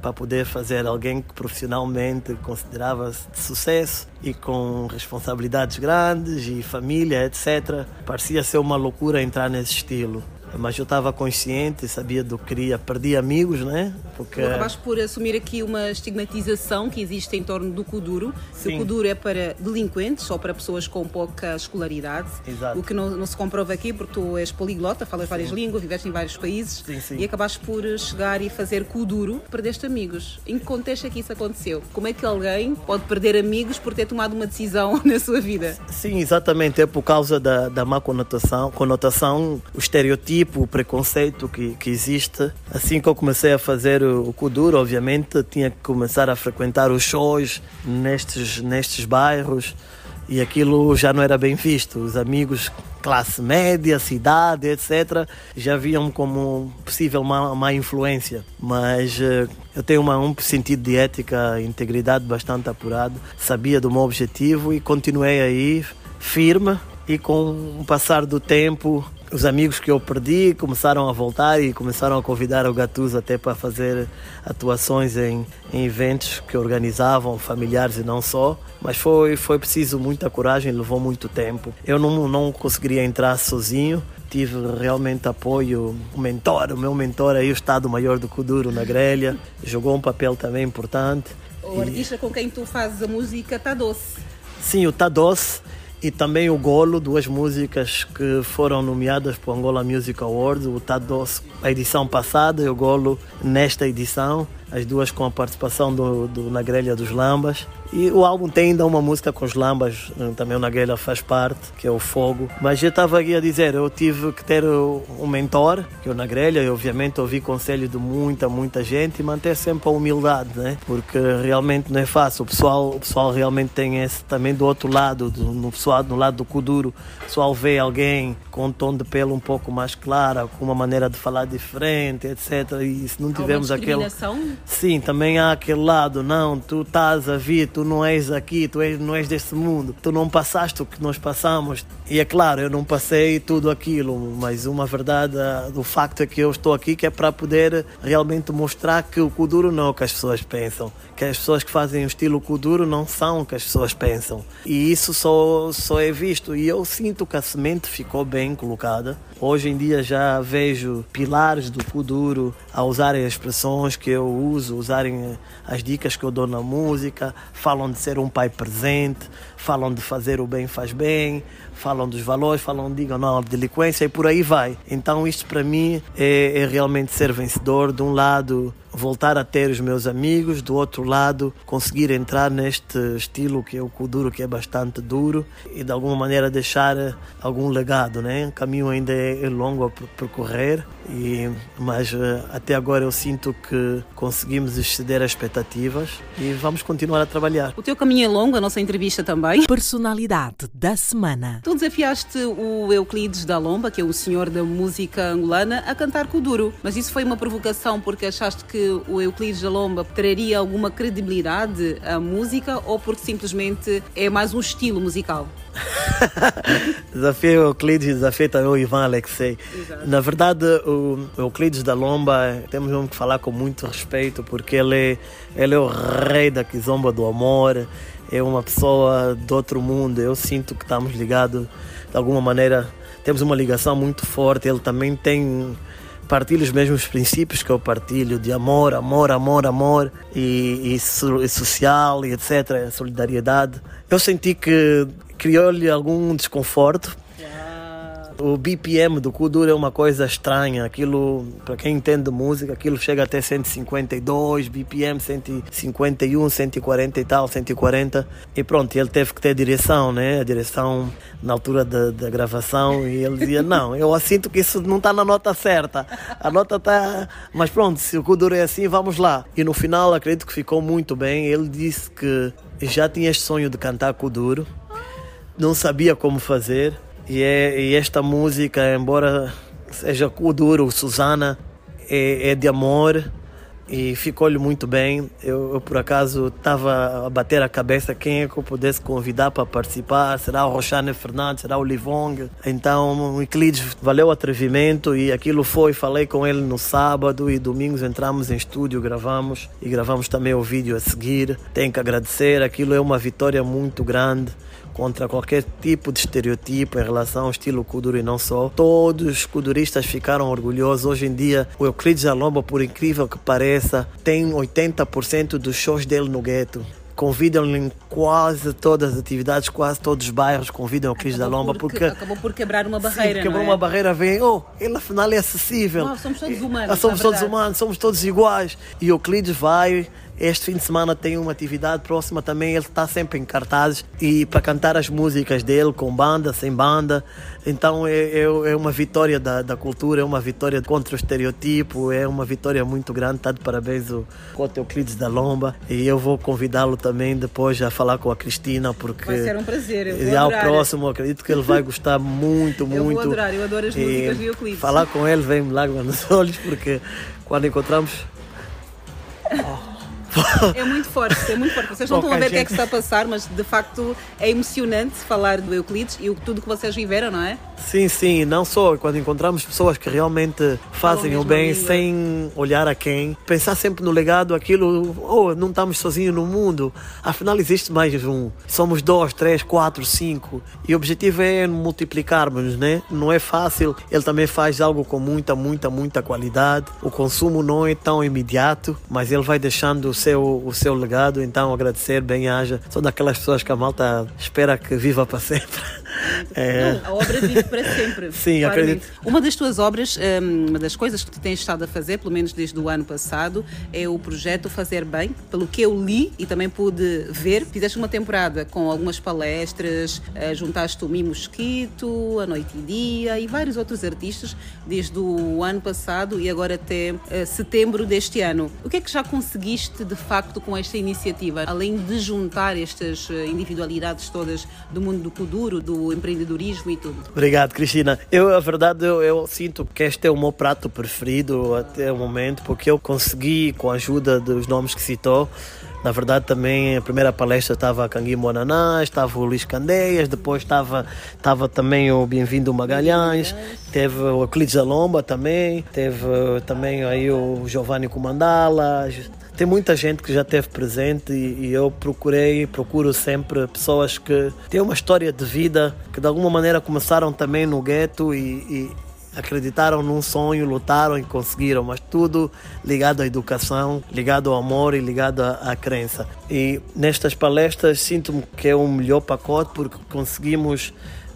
para poder fazer alguém que profissionalmente considerava-se de sucesso e com responsabilidades grandes e família, etc. Parecia ser uma loucura entrar nesse estilo. Mas eu estava consciente, sabia do que queria, perdi amigos, né? Porque Tu acabaste por assumir aqui uma estigmatização que existe em torno do Kuduro. Sim. o Kuduro é para delinquentes ou para pessoas com pouca escolaridade. Exato. O que não, não se comprova aqui porque tu és poliglota, falas várias línguas, viveste em vários países sim. e acabaste por chegar e fazer Kuduro, perdeste amigos. Em que contexto é que isso aconteceu? Como é que alguém pode perder amigos por ter tomado uma decisão <laughs> na sua vida? Sim, exatamente. É por causa da, da má conotação, conotação, o estereotipo, o preconceito que, que existe. Assim que eu comecei a fazer o, Kuduro, obviamente, tinha que começar a frequentar os shows nestes, nestes bairros e aquilo já não era bem visto. Os amigos classe média, cidade, etc., já viam como possível má, má influência. Mas eh, eu tenho uma, um sentido de ética integridade bastante apurado, sabia do meu objetivo e continuei aí firme. E com o passar do tempo, os amigos que eu perdi começaram a voltar e começaram a convidar o Gattuso até para fazer atuações em, em eventos que organizavam, familiares e não só. Mas foi, foi preciso muita coragem, levou muito tempo. Eu não, não conseguiria entrar sozinho, tive realmente apoio, o mentor, o meu mentor aí, o Estado-Maior do Kuduro na grelha, jogou um papel também importante. O artista com quem tu fazes a música está doce. Sim, o Tá Doce e também o Golo, duas músicas que foram nomeadas para o Angola Music Awards, o Doce a edição passada e o Golo nesta edição, as duas com a participação do, do Na Grelha dos Lambas. E o álbum tem ainda uma música com os Lambas, também o Na Grelha faz parte, que é o Fogo. Mas eu estava aqui a dizer, eu tive que ter um mentor, que é o Na Grelha, e obviamente ouvi conselhos de muita, muita gente e manter sempre a humildade, né? Porque realmente não é fácil. O pessoal, o pessoal realmente tem esse também do outro lado, do, no pessoal, no lado do Kuduro. O pessoal vê alguém com um tom de pelo um pouco mais claro, com uma maneira de falar diferente, etc. E se não tivermos aquele. Sim, também há aquele lado, não, tu estás a vir, tu não és aqui, tu és, não és deste mundo, tu não passaste o que nós passamos. E é claro, eu não passei tudo aquilo, mas uma verdade ah, do facto é que eu estou aqui que é para poder realmente mostrar que o Kuduro não é o que as pessoas pensam, que as pessoas que fazem o estilo Kuduro não são o que as pessoas pensam. E isso só, só é visto. E eu sinto que a semente ficou bem colocada. Hoje em dia já vejo pilares do Kuduro a usarem as expressões que eu uso, usarem as dicas que eu dou na música, falam de ser um pai presente, falam de fazer o bem faz bem, falam dos valores, falam, digam não à delinquência e por aí vai. Então isto para mim é, é realmente ser vencedor. De um lado, voltar a ter os meus amigos, do outro lado, conseguir entrar neste estilo que é o Kuduro, que é bastante duro e de alguma maneira deixar algum legado, né? O caminho ainda é longo a per- percorrer, e, mas eh, até agora eu sinto que conseguimos exceder as expectativas e vamos continuar a trabalhar. O teu caminho é longo, a nossa entrevista também. Personalidade da semana. Tu desafiaste o Euclides da Lomba, que é o senhor da música angolana, a cantar Kuduro. Mas isso foi uma provocação porque achaste que o Euclides da Lomba traria alguma credibilidade à música ou porque simplesmente é mais um estilo musical? <laughs> Desafio Euclides, desafio também o Ivan Alexei. Na verdade, o Euclides da Lomba, temos mesmo que falar com muito respeito, porque ele é, ele é o rei da quizomba do amor, é uma pessoa do outro mundo. Eu sinto que estamos ligados, de alguma maneira, temos uma ligação muito forte. Ele também tem partilha os mesmos princípios que eu partilho de amor, amor, amor, amor e, e, e social e etc, solidariedade. Eu senti que criou-lhe algum desconforto. O BPM do Kuduro é uma coisa estranha. Aquilo, para quem entende de música, aquilo chega até 152 BPM, 151, 140 e tal, 140. E pronto, ele teve que ter direção, né? A direção na altura da, da gravação. E ele dizia: <laughs> Não, eu sinto que isso não está na nota certa. A nota está. Mas pronto, se o Kuduro é assim, vamos lá. E no final, acredito que ficou muito bem. Ele disse que já tinha este sonho de cantar Kuduro, não sabia como fazer. E, é, e esta música, embora seja Kuduro, Susana, é, é de amor, e ficou-lhe muito bem. Eu, eu, por acaso estava a bater a cabeça quem é que eu pudesse convidar para participar. Será o Roxane Fernandes, será o Livong. Então o Euclides valeu o atrevimento e aquilo foi. Falei com ele no sábado e domingos entramos em estúdio, gravamos e gravamos também o vídeo a seguir. Tenho que agradecer, aquilo é uma vitória muito grande contra qualquer tipo de estereotipo em relação ao estilo Kuduro e não só. Todos os kuduristas ficaram orgulhosos. Hoje em dia, o Euclides Alomba, por incrível que pareça, tem 80% dos shows dele no gueto. Convidam-lhe em quase todas as atividades, quase todos os bairros convidam o Euclides da Lomba porque Acabou por quebrar uma barreira. Sim, quebrou é? uma barreira, vem, oh, ele afinal é acessível. Não, somos todos humanos. Somos todos humanos, somos todos iguais. E o Euclides vai, este fim de semana tem uma atividade próxima também, ele está sempre em cartazes e para cantar as músicas dele com banda, sem banda. Então é, é, é uma vitória da, da cultura, é uma vitória contra o estereotipo, é uma vitória muito grande. Está de parabéns o Cote Euclides da Lomba e eu vou convidá-lo também depois a falar com a Cristina porque Vai ser um prazer, eu vou e ao adorar. próximo acredito que ele vai gostar <laughs> muito, Eu muito. vou adorar, eu adoro as músicas do Euclides. Falar com ele vem-me lágrimas nos <laughs> olhos porque quando encontramos <laughs> É muito forte, é muito forte. Vocês não estão a ver o que é que está a passar, mas de facto é emocionante falar do Euclides e tudo que vocês viveram, não é? Sim, sim, não só quando encontramos pessoas que realmente fazem o bem língua. sem olhar a quem, pensar sempre no legado, aquilo, oh, não estamos sozinhos no mundo, afinal existe mais um, somos dois, três, quatro, cinco, e o objetivo é multiplicarmos, né? Não é fácil, ele também faz algo com muita, muita, muita qualidade, o consumo não é tão imediato, mas ele vai deixando seu, o seu legado, então agradecer, bem haja, são daquelas pessoas que a malta espera que viva para sempre. É. Não, a obra vive para sempre. <laughs> Sim, claramente. acredito. Uma das tuas obras, hum, uma das coisas que tu tens estado a fazer, pelo menos desde o ano passado, é o projeto Fazer Bem. Pelo que eu li e também pude ver, fizeste uma temporada com algumas palestras, eh, juntaste o Mi Mosquito, A Noite e Dia e vários outros artistas desde o ano passado e agora até eh, setembro deste ano. O que é que já conseguiste de facto com esta iniciativa, além de juntar estas eh, individualidades todas do mundo do Kuduro, do empreendedorismo e tudo? Obrigado, Cristina. Eu, a verdade, eu, eu sinto que este é o meu prato preferido até o momento, porque eu consegui, com a ajuda dos nomes que citou, na verdade, também a primeira palestra estava Cangui Monaná, estava o Luís Candeias, depois estava, estava também o Bem-vindo Magalhães, teve o Euclides Alomba também, teve também aí o Giovanni Comandala. Tem muita gente que já esteve presente e, e eu procurei, procuro sempre pessoas que têm uma história de vida, que de alguma maneira começaram também no gueto e, e acreditaram num sonho, lutaram e conseguiram, mas tudo ligado à educação, ligado ao amor e ligado à, à crença. E nestas palestras sinto-me que é o melhor pacote porque conseguimos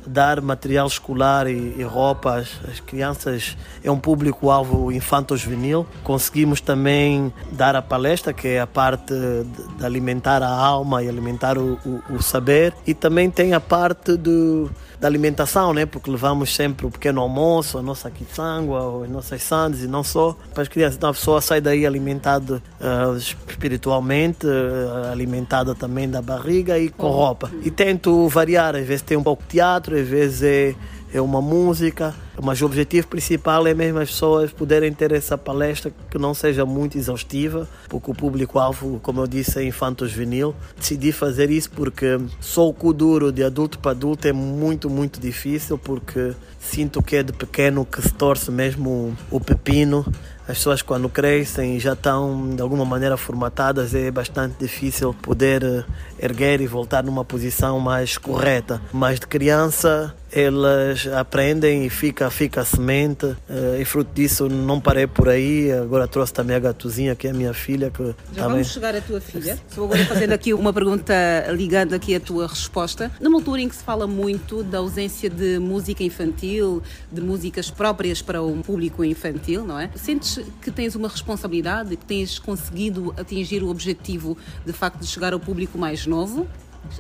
dar material escolar e, e roupas. As crianças é um público-alvo infanto-juvenil. Conseguimos também dar a palestra, que é a parte de, de alimentar a alma e alimentar o, o, o saber. E também tem a parte do, da alimentação, né? porque levamos sempre o pequeno almoço, a nossa quiçangua, as nossas sandes e não só para as crianças. Então a pessoa sai daí alimentada uh, espiritualmente, uh, alimentada também da barriga e com roupa. E tento variar, às vezes tem um pouco de teatro, às vezes é, é uma música, mas o objetivo principal é mesmo as pessoas poderem ter essa palestra que não seja muito exaustiva, porque o público-alvo, como eu disse, é infanto-juvenil. Decidi fazer isso porque só o Kuduro de adulto para adulto é muito, muito difícil, porque sinto que é de pequeno que se torce mesmo o pepino. As pessoas quando crescem já estão de alguma maneira formatadas é bastante difícil poder eh, erguer e voltar numa posição mais correta. Mas de criança elas aprendem e fica, fica a semente eh, e fruto disso não parei por aí. Agora trouxe também a gatuzinha que é a minha filha que Já também... vamos chegar à tua filha. Estou agora fazendo aqui uma pergunta ligando aqui à tua resposta. Numa altura em que se fala muito da ausência de música infantil, de músicas próprias para o público infantil, não é? Sentes que tens uma responsabilidade, que tens conseguido atingir o objetivo de facto de chegar ao público mais novo?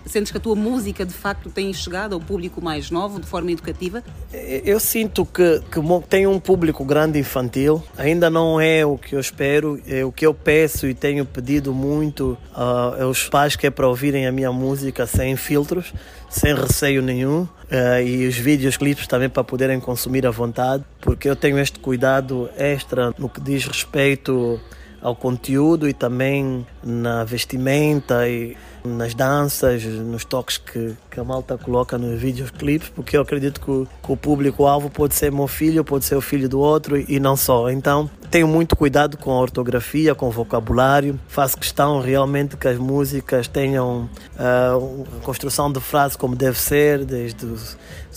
Sentes que a tua música de facto tem chegado ao público mais novo de forma educativa? Eu sinto que, que tem um público grande infantil, ainda não é o que eu espero, é o que eu peço e tenho pedido muito ah, aos pais que é para ouvirem a minha música sem filtros, sem receio nenhum. ah, e os vídeos, clipes também para poderem consumir à vontade, porque eu tenho este cuidado extra no que diz respeito ao conteúdo e também na vestimenta e nas danças, nos toques que, que a malta coloca nos videoclipes, porque eu acredito que o, que o público-alvo pode ser meu filho, pode ser o filho do outro e não só. Então, tenho muito cuidado com a ortografia, com o vocabulário. Faço questão realmente que as músicas tenham uh, a construção de frase como deve ser, desde o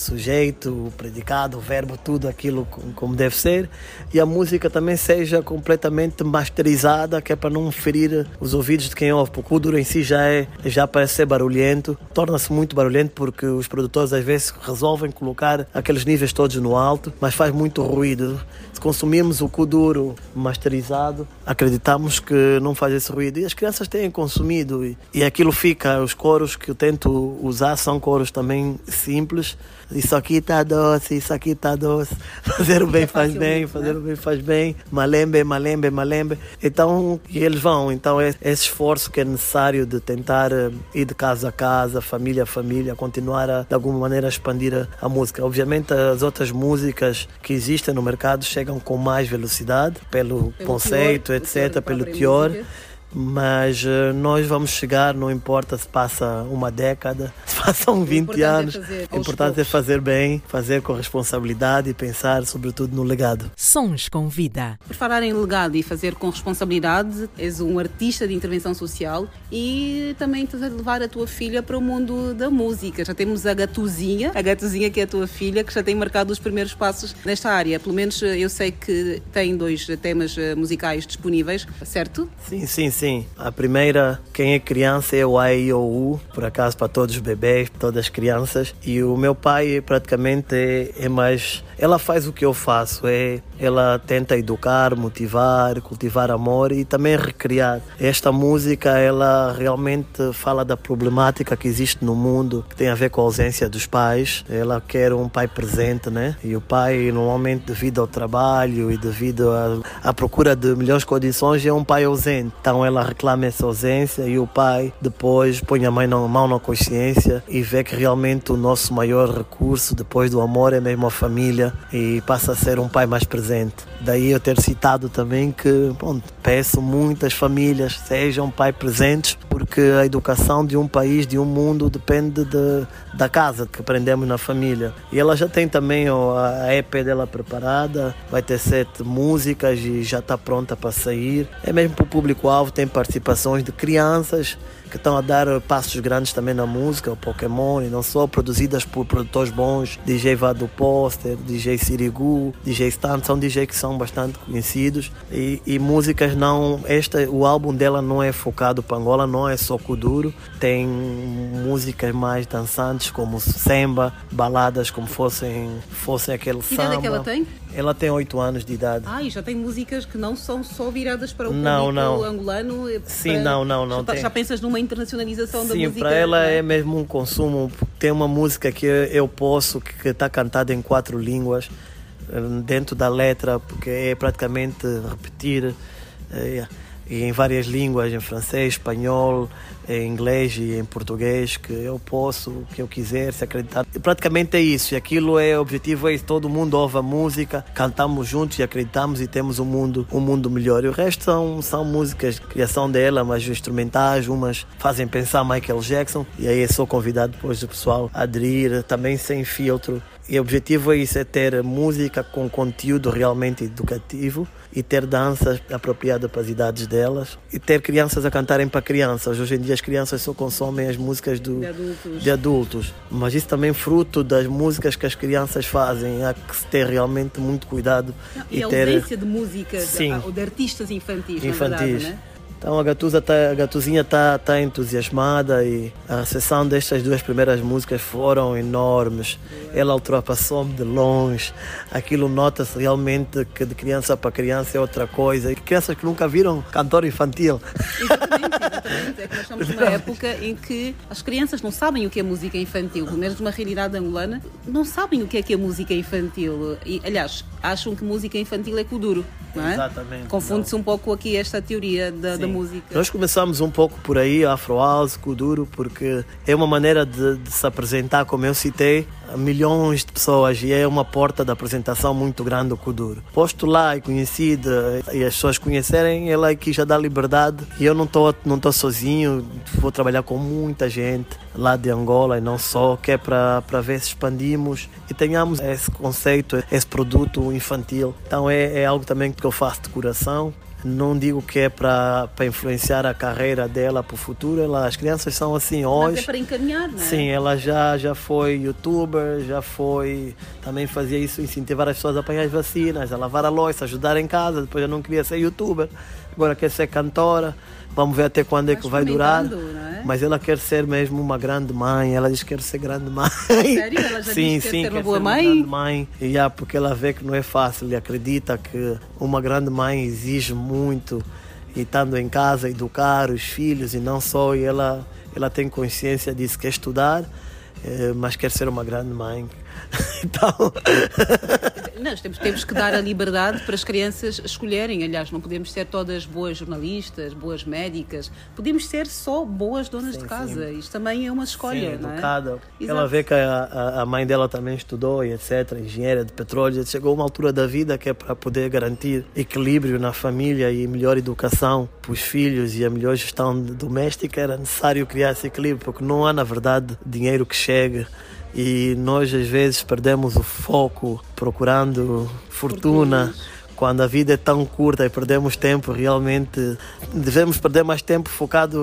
sujeito, o predicado, o verbo, tudo aquilo como deve ser. E a música também seja completamente masterizada, que é para não ferir os ouvidos de quem ouve, porque o duro em si já é já parece ser barulhento, torna-se muito barulhento porque os produtores às vezes resolvem colocar aqueles níveis todos no alto, mas faz muito ruído. Se consumirmos o Kuduro masterizado, acreditamos que não faz esse ruído. E as crianças têm consumido e, e aquilo fica. Os coros que eu tento usar são coros também simples. Isso aqui está doce, isso aqui está doce. <laughs> Fazer o bem faz bem, fazer o bem faz bem. Malembe, malembe, malembe. Então, e eles vão. Então, é esse esforço que é necessário de tentar eh, ir de casa a casa, família a família, continuar a, de alguma maneira, a expandir a, a música. Obviamente, as outras músicas que existem no mercado chegam com mais velocidade, pelo, Pelo conceito, teor, etc., pelo teor. música. Mas eh, nós vamos chegar, não importa se passa uma década, <laughs> se passam 20 importante é anos. fazer O importante é fazer bem, fazer com responsabilidade e pensar, sobretudo, no legado. Sons com vida. Por falar em legado e fazer com responsabilidade, és um artista de intervenção social e também estás a levar a tua filha para o mundo da música. Já temos a Gatuzinha, a Gatuzinha que é a tua filha, que já tem marcado os primeiros passos nesta área. Pelo menos eh, eu sei que tem dois temas eh, musicais disponíveis, certo? Sim, sim, sim. A primeira, quem é criança, é o A, I, O, U, por acaso para todos os bebês, todas as crianças. E o meu pai praticamente é, é mais. Ela faz o que eu faço, é ela tenta educar, motivar, cultivar amor e também recriar. Esta música, ela realmente fala da problemática que existe no mundo, que tem a ver com a ausência dos pais. Ela quer um pai presente, né? E o pai, normalmente, devido ao trabalho e devido à, à procura de melhores condições, é um pai ausente. Então ela reclama essa ausência e o pai depois põe a mãe na mão na consciência e vê que realmente o nosso maior recurso depois do amor é mesmo a família e passa a ser um pai mais presente. Daí eu ter citado também que bom, peço muitas famílias sejam pai presentes porque a educação de um país, de um mundo depende de, da casa que aprendemos na família. E ela já tem também a EP dela preparada, vai ter sete músicas e já está pronta para sair. É mesmo para o público-alvo, tem participações de crianças que estão a dar passos grandes também na música, o Pokémon, e não só, produzidas por produtores bons, DJ Vado Poster, DJ Sirigu, DJ Stan, são DJs que são bastante conhecidos e, e músicas não, esta, o álbum dela não é focado para Angola, não é só Kuduro, tem músicas mais dançantes como samba, baladas como fossem, fossem aquele Que samba. idade é que ela tem? Ela tem 8 anos de idade. Ah, e já tem músicas que não são só viradas para o Não, público não. angolano. eh, Sim, para- não, não, não Já, tá- tem. já pensas numa internacionalização da Sim, música? para ela né? é mesmo um consumo. Tem uma música que eu posso, que está cantada em quatro línguas, eh, dentro da letra, porque é praticamente repetir eh, e em várias línguas, em francês, espanhol, em inglês e em português, que eu posso, que eu quiser, se acreditar. E praticamente é isso, e aquilo é o objetivo, é isso, todo mundo ouve a música, cantamos juntos e acreditamos e temos um mundo, um mundo melhor. E o resto são, são músicas, criação dela, mas instrumentais, umas fazem pensar Michael Jackson, e aí sou convidado depois do pessoal a aderir, também sem filtro. E o objetivo é isso, é ter música com conteúdo realmente educativo e ter danças apropriadas para as idades delas e ter crianças a cantarem para crianças. Hoje em dia as crianças só consomem as músicas do, De adultos. de adultos, mas isso também é fruto das músicas que as crianças fazem. Há que se ter realmente muito cuidado E a ter ausência de música, Sim. de, ou de artistas infantis, infantis. verdade, né? Então a, Gatuza tá, a Gatuzinha está tá entusiasmada e a recepção destas duas primeiras músicas foram enormes. Ela ultrapassou-me de longe. Aquilo nota-se realmente que de criança para criança é outra coisa. E crianças que nunca viram cantor infantil. Exatamente, é que nós estamos numa época em que as crianças não sabem o que é música infantil, pelo menos numa realidade angolana, não sabem o que é que é música infantil. E, aliás, acham que música infantil é kuduro, não é? Exatamente, Confunde-se um pouco aqui esta teoria da, da. Música. Nós começamos um pouco por aí, Afro House, Kuduro, porque é uma maneira de, de se apresentar, como eu citei, milhões de pessoas e é uma porta de apresentação muito grande o Kuduro. Posto lá e conhecido e as pessoas conhecerem, ela aqui já dá liberdade e eu não estou não tô sozinho, vou trabalhar com muita gente lá de Angola e não só, que é para ver se expandimos e tenhamos esse conceito, esse produto infantil. Então é, é algo também que eu faço de coração não digo que é para influenciar a carreira dela para o futuro. Ela, as crianças são assim hoje. Mas é para encaminhar, não é? Sim, ela já, já foi youtuber, já foi. Também fazia isso, incentivar as pessoas a apanhar as vacinas, a lavar a louça, ajudar em casa. Depois eu não queria ser youtuber, agora quer ser cantora. Vamos ver até quando é que vai durar. é? Mas ela quer ser mesmo uma grande mãe. Ela diz que quer ser grande mãe. Sério? Ela já sim, disse que sim, quer ser uma quer boa ser mãe? grande mãe. E yeah, porque ela vê que não é fácil e acredita que uma grande mãe exige muito. E estando em casa, educar os filhos e não só. E ela, ela tem consciência disso, quer estudar, eh, mas quer ser uma grande mãe. <laughs> então. Nós temos, temos que dar a liberdade para as crianças escolherem. Aliás, não podemos ser todas boas jornalistas, boas médicas. Podemos ser só boas donas de casa. Isto também é uma escolha, Sim, não é? educada. Exato. Ela vê que a, a- a mãe dela também estudou e etc, engenheira de petróleo. Chegou uma altura da vida que é para poder garantir equilíbrio na família e melhor educação para os filhos e a melhor gestão doméstica. Era necessário criar esse equilíbrio, porque não há, na verdade, dinheiro que chegue. E nós, às vezes, perdemos o foco procurando fortuna. Quando a vida é tão curta e perdemos tempo, realmente devemos perder mais tempo focado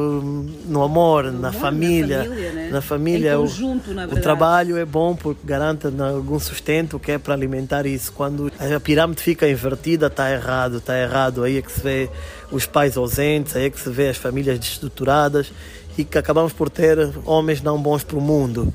no amor, na família. família, né? Na família. Conjunto, na o trabalho é bom porque garante né, algum sustento que é para alimentar isso. Quando a pirâmide fica invertida, está errado, está errado. Aí é que se vê os pais ausentes, aí é que se vê as famílias destruturadas e que acabamos por ter homens não bons para o mundo.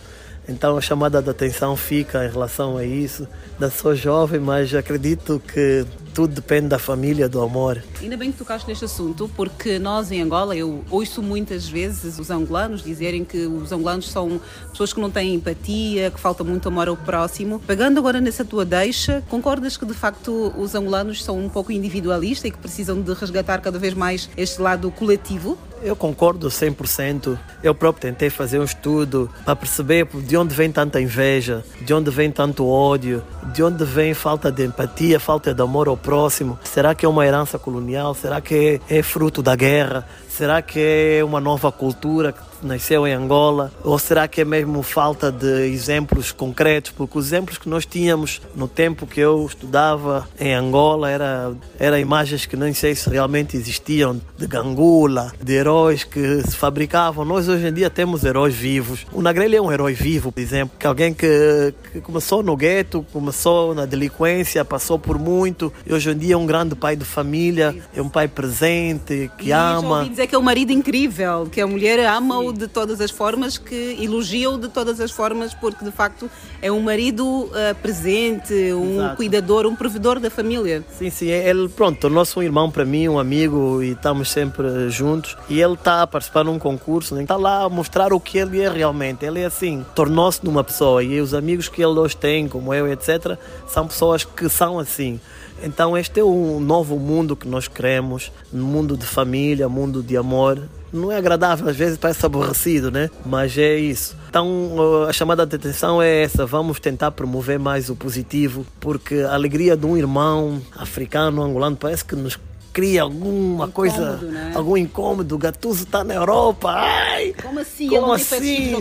Então a chamada de atenção fica em relação a isso. Ainda sou jovem, mas acredito que tudo depende da família, do amor. Ainda bem que tocaste neste assunto, porque nós em Angola, eu ouço muitas vezes os angolanos dizerem que os angolanos são pessoas que não têm empatia, que falta muito amor ao próximo. Pegando agora nessa tua deixa, concordas que de facto os angolanos são um pouco individualistas e que precisam de resgatar cada vez mais este lado coletivo? Eu concordo 100%. Eu próprio tentei fazer um estudo para perceber de onde vem tanta inveja, de onde vem tanto ódio, de onde vem falta de empatia, falta de amor ao próximo. Será que é uma herança colonial? Será que é, é fruto da guerra? Será que é uma nova cultura que nasceu em Angola? Ou será que é mesmo falta de exemplos concretos? Porque os exemplos que nós tínhamos no tempo que eu estudava em Angola era, era imagens que nem sei se realmente existiam, de gangula, de heróis que se fabricavam. Nós hoje em dia temos heróis vivos. O Nagrelli é um herói vivo, por exemplo, que alguém que, que começou no gueto, começou na delinquência, passou por muito, e hoje em dia é um grande pai de família, é um pai presente, que ama. Que é um marido incrível, que a mulher ama-o de todas as formas, que elogia-o de todas as formas, porque de facto é um marido ah, presente, um Exato. cuidador, um provedor da família. Sim, sim, ele, pronto, tornou-se um irmão para mim, um amigo, e estamos sempre juntos. E ele está a participar num concurso, está lá a mostrar o que ele é realmente. Ele é assim, tornou-se numa pessoa. E os amigos que ele hoje tem, como eu, etc., são pessoas que são assim. Então, este é um novo mundo que nós queremos um mundo de família, mundo de amor. Não é agradável, às vezes parece aborrecido, né? Mas é isso. Então, a chamada de atenção é essa: vamos tentar promover mais o positivo, porque a alegria de um irmão africano, angolano, parece que nos cria alguma coisa, né? algum incômodo. O Gatuso está na Europa, ai! Como assim? Como assim?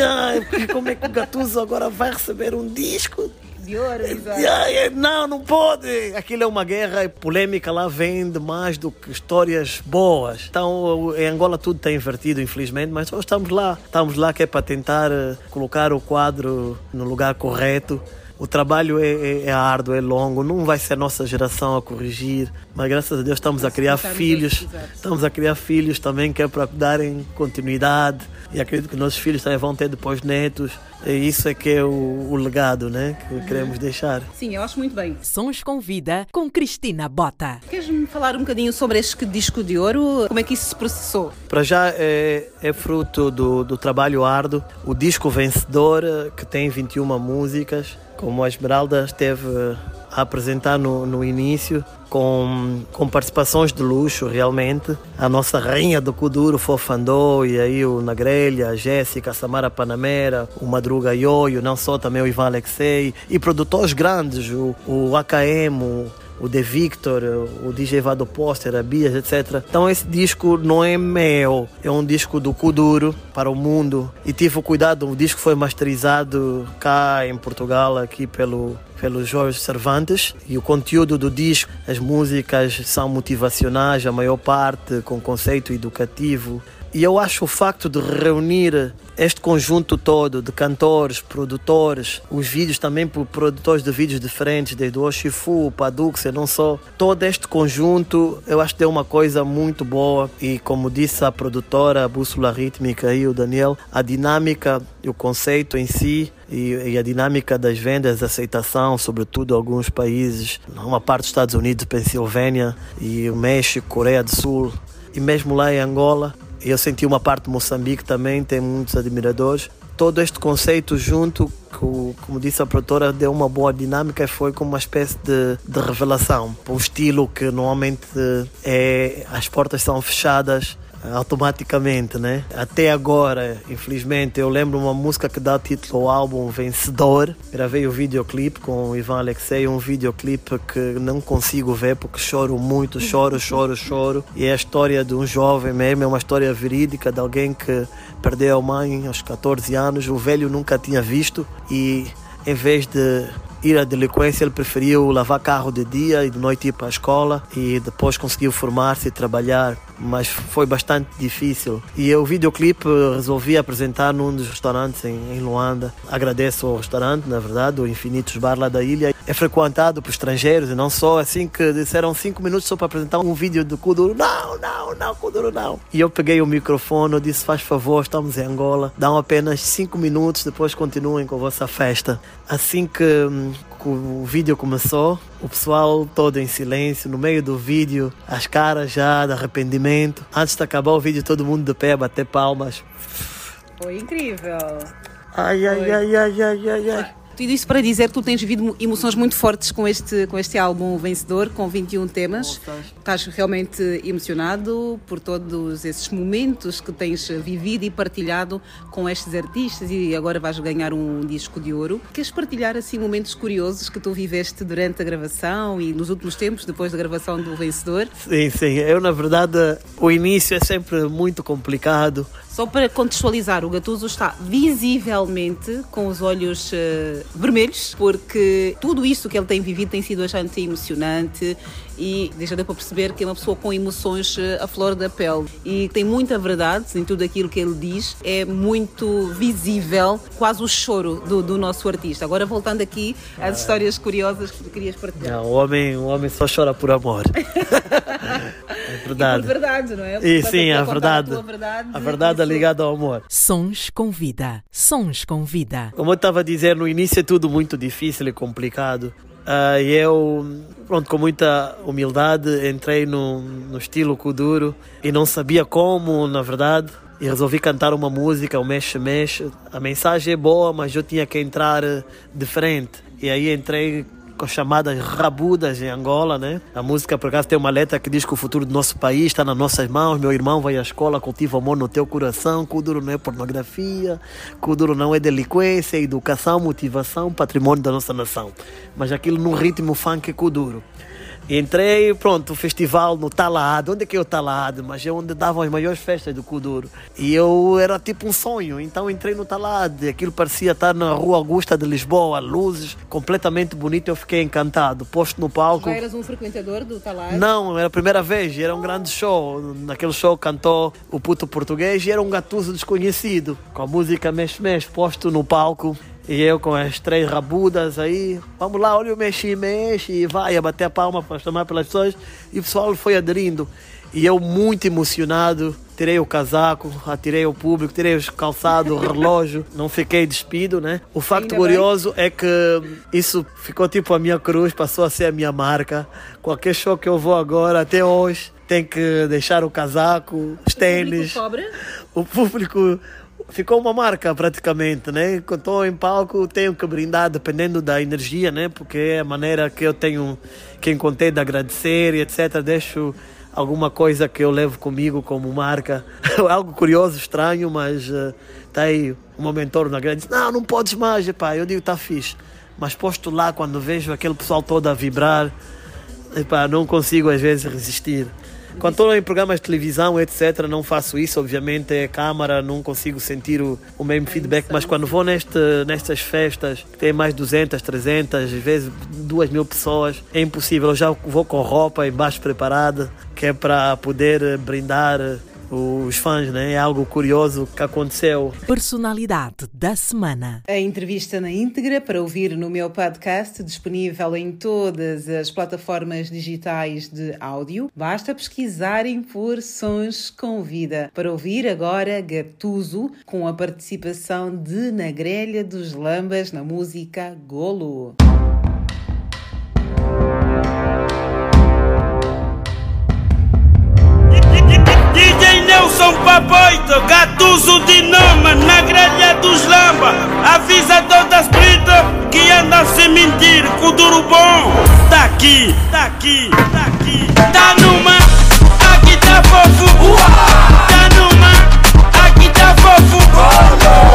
Ai, como é que o Gatuso agora vai receber um disco? De ouro, <laughs> Não, não pode. Aquilo é uma guerra e polêmica lá vende mais do que histórias boas. Então, em Angola tudo está invertido, infelizmente, mas nós estamos lá. Estamos lá que é para tentar eh, colocar o quadro no lugar correto. O trabalho é, é, é árduo, é longo, não vai ser a nossa geração a corrigir, mas graças a Deus estamos a criar filhos, estamos a criar filhos também que é para darem continuidade e acredito que nossos filhos também vão ter depois netos. E isso é que é o, o legado né, que queremos deixar. Sim, eu acho muito bem. Sons com Vida com Cristina Bota. Queres-me falar um bocadinho sobre este disco de ouro? Como é que isso se processou? Para já é, é fruto do, do trabalho árduo. O disco vencedor, eh, que tem 21 músicas, como a Esmeralda esteve a apresentar no, no início, com, com participações de luxo realmente. A nossa rainha do Kuduro, Fofandô, e aí o Nagrelha, a Jéssica, a Samara Panamera, o Madruga Yoyo, não só também o Ivan Alexei, e produtores grandes, o, o AKM, o, The Victor, o DJ Vado Poster, a Bias, etc. Então esse disco não é meu, é um disco do Kuduro para o mundo. E tive o cuidado, o disco foi masterizado cá em Portugal, aqui pelo pelo Jorge Cervantes e o conteúdo do disco, as músicas são motivacionais, a maior parte com conceito educativo. E eu acho o facto de reunir este conjunto todo de cantores, produtores, os vídeos também por produtores de vídeos diferentes, desde o Oshifu, Paduxia, não só. Todo este conjunto eu acho que deu uma coisa muito boa e como disse a produtora, a Bússola Rítmica e o Daniel, a dinâmica o conceito em si e, e, a dinâmica das vendas, aceitação, sobretudo em alguns países, uma parte dos Estados Unidos, Pensilvânia e o México, Coreia do Sul e mesmo lá em Angola. Eu senti uma parte de Moçambique também, tem muitos admiradores. Todo este conceito junto, que, como disse a produtora, deu uma boa dinâmica e foi como uma espécie de, de revelação. Um estilo que normalmente é, as portas são fechadas automaticamente, né? Até agora, infelizmente, eu lembro uma música que dá título ao álbum Vencedor. Gravei o videoclipe com o Ivan Alexei, um videoclipe que não consigo ver porque choro muito, choro, choro, choro. E é a história de um jovem mesmo, é uma história verídica de alguém que perdeu a mãe aos 14 anos, o velho nunca tinha visto e em vez de ir à delinquência, ele preferiu lavar carro de dia e de noite ir para a escola e depois conseguiu formar-se e trabalhar, mas foi bastante difícil. E o videoclipe resolvi apresentar num dos restaurantes em, Luanda. Agradeço ao restaurante, na verdade, o Infinitos Bar lá da ilha. É frequentado por estrangeiros e não só, assim que disseram cinco minutos só para apresentar um vídeo do Kuduro. Não, não, não, Kuduro não. E eu peguei o microfone, disse, faz favor, estamos em Angola, dão apenas cinco minutos, depois continuem com a vossa festa. Assim que que o vídeo começou, o pessoal todo em silêncio, no meio do vídeo, as caras já de arrependimento. Antes de acabar o vídeo, todo mundo de pé, bater palmas. Foi incrível. Ai, ai, ai, ai, ai, ai, ai. Tudo isso para dizer que tu tens vivido emoções muito fortes com este, com este álbum vencedor, com 21 temas. Estás realmente emocionado por todos esses momentos que tens vivido e partilhado com estes artistas e agora vais ganhar um disco de ouro. Queres partilhar assim momentos curiosos que tu viveste durante a gravação e nos últimos tempos, depois da gravação do vencedor? Sim, sim. Eu, na verdade, o início é sempre muito complicado. Só para contextualizar, o Gatuso está visivelmente com os olhos uh, vermelhos, porque tudo isso que ele tem vivido tem sido bastante emocionante e já deu para perceber que é uma pessoa com emoções uh, à flor da pele e tem muita verdade em tudo aquilo que ele diz. É muito visível, quase o choro do, do nosso artista. Agora, voltando aqui às Ah. histórias curiosas que tu querias partilhar. Não, o homem, o homem só chora por amor. <laughs> é verdade. E por verdade, não é? E sim, a verdade. A verdade é ligada ao amor. Sons com vida. Sons com vida. Como eu estava a dizer, no início é tudo muito difícil e complicado. E eu, pronto, com muita humildade, entrei no, no estilo Kuduro e não sabia como, na verdade. E resolvi cantar uma música, o Mexe Mexe. A mensagem é boa, mas eu tinha que entrar eh, diferente. E aí entrei chamadas rabudas em Angola, né? A música, por acaso, tem uma letra que diz que o futuro do nosso país está nas nossas mãos. Meu irmão vai à escola, cultiva amor no teu coração. Kuduro não é pornografia, Kuduro não é delinquência, é educação, motivação, patrimônio da nossa nação. Mas aquilo num ritmo funk Kuduro. Entrei, pronto, o festival no Talado. Onde é que é o Talado? Mas é onde davam as maiores festas do Kuduro. E eu era tipo um sonho. Então entrei no Talado. Aquilo parecia estar na Rua Augusta de Lisboa. Luzes, completamente bonito. Eu fiquei encantado. Posto no palco. Já eras um frequentador do Talar? Não, era a primeira vez, era um grande show. Naquele show cantou o puto português e era um gatuso desconhecido, com a música Mexe Mexe posto no palco. E eu com as três rabudas aí, vamos lá, olha o mexe, mexe, e vai a bater a palma para chamar pelas pessoas. E o pessoal foi aderindo. E eu muito emocionado, tirei o casaco, atirei o público, tirei os calçados, o relógio, não fiquei despido, né? O facto Ainda curioso é que isso ficou tipo a minha cruz, passou a ser a minha marca. Qualquer show que eu vou agora, até hoje, tem que deixar o casaco, os tênis. cobra? O público, ficou uma marca praticamente, né? Quando estou em palco tenho que brindar dependendo da energia, né? Porque é a maneira que eu tenho, que encontrei de agradecer e etc. Deixo alguma coisa que eu levo comigo como marca. <laughs> Algo curioso, estranho, mas uh, aí o meu mentor na grande não, não podes mais, pá. Eu digo, tá fixe. Mas posto lá, quando vejo aquele pessoal todo a vibrar, epá, não consigo às vezes resistir. Quando estou em programas de televisão, etc., não faço isso, obviamente, é câmara, não consigo sentir o, o mesmo feedback, mas quando vou neste, nestas festas, que tem mais 200, 300, às vezes 2 mil pessoas, é impossível. Eu já vou com roupa embaixo preparada, que é para poder brindar os fãs, né? É algo curioso que aconteceu. Personalidade da semana. A entrevista na íntegra para ouvir no meu podcast, disponível em todas as plataformas digitais de áudio. Basta pesquisarem por Sons com Vida. Para ouvir agora Gatuso, com a participação de Na Grelha dos Lambas na música Golo. Nelson Papoito, Gatuso de Noma, na grelha dos Lamba. Avisa todas as pretas que andam sem mentir, que o duro bom tá aqui, tá aqui, tá aqui. Tá numa, aqui tá fofo. Tá numa, aqui tá fofo.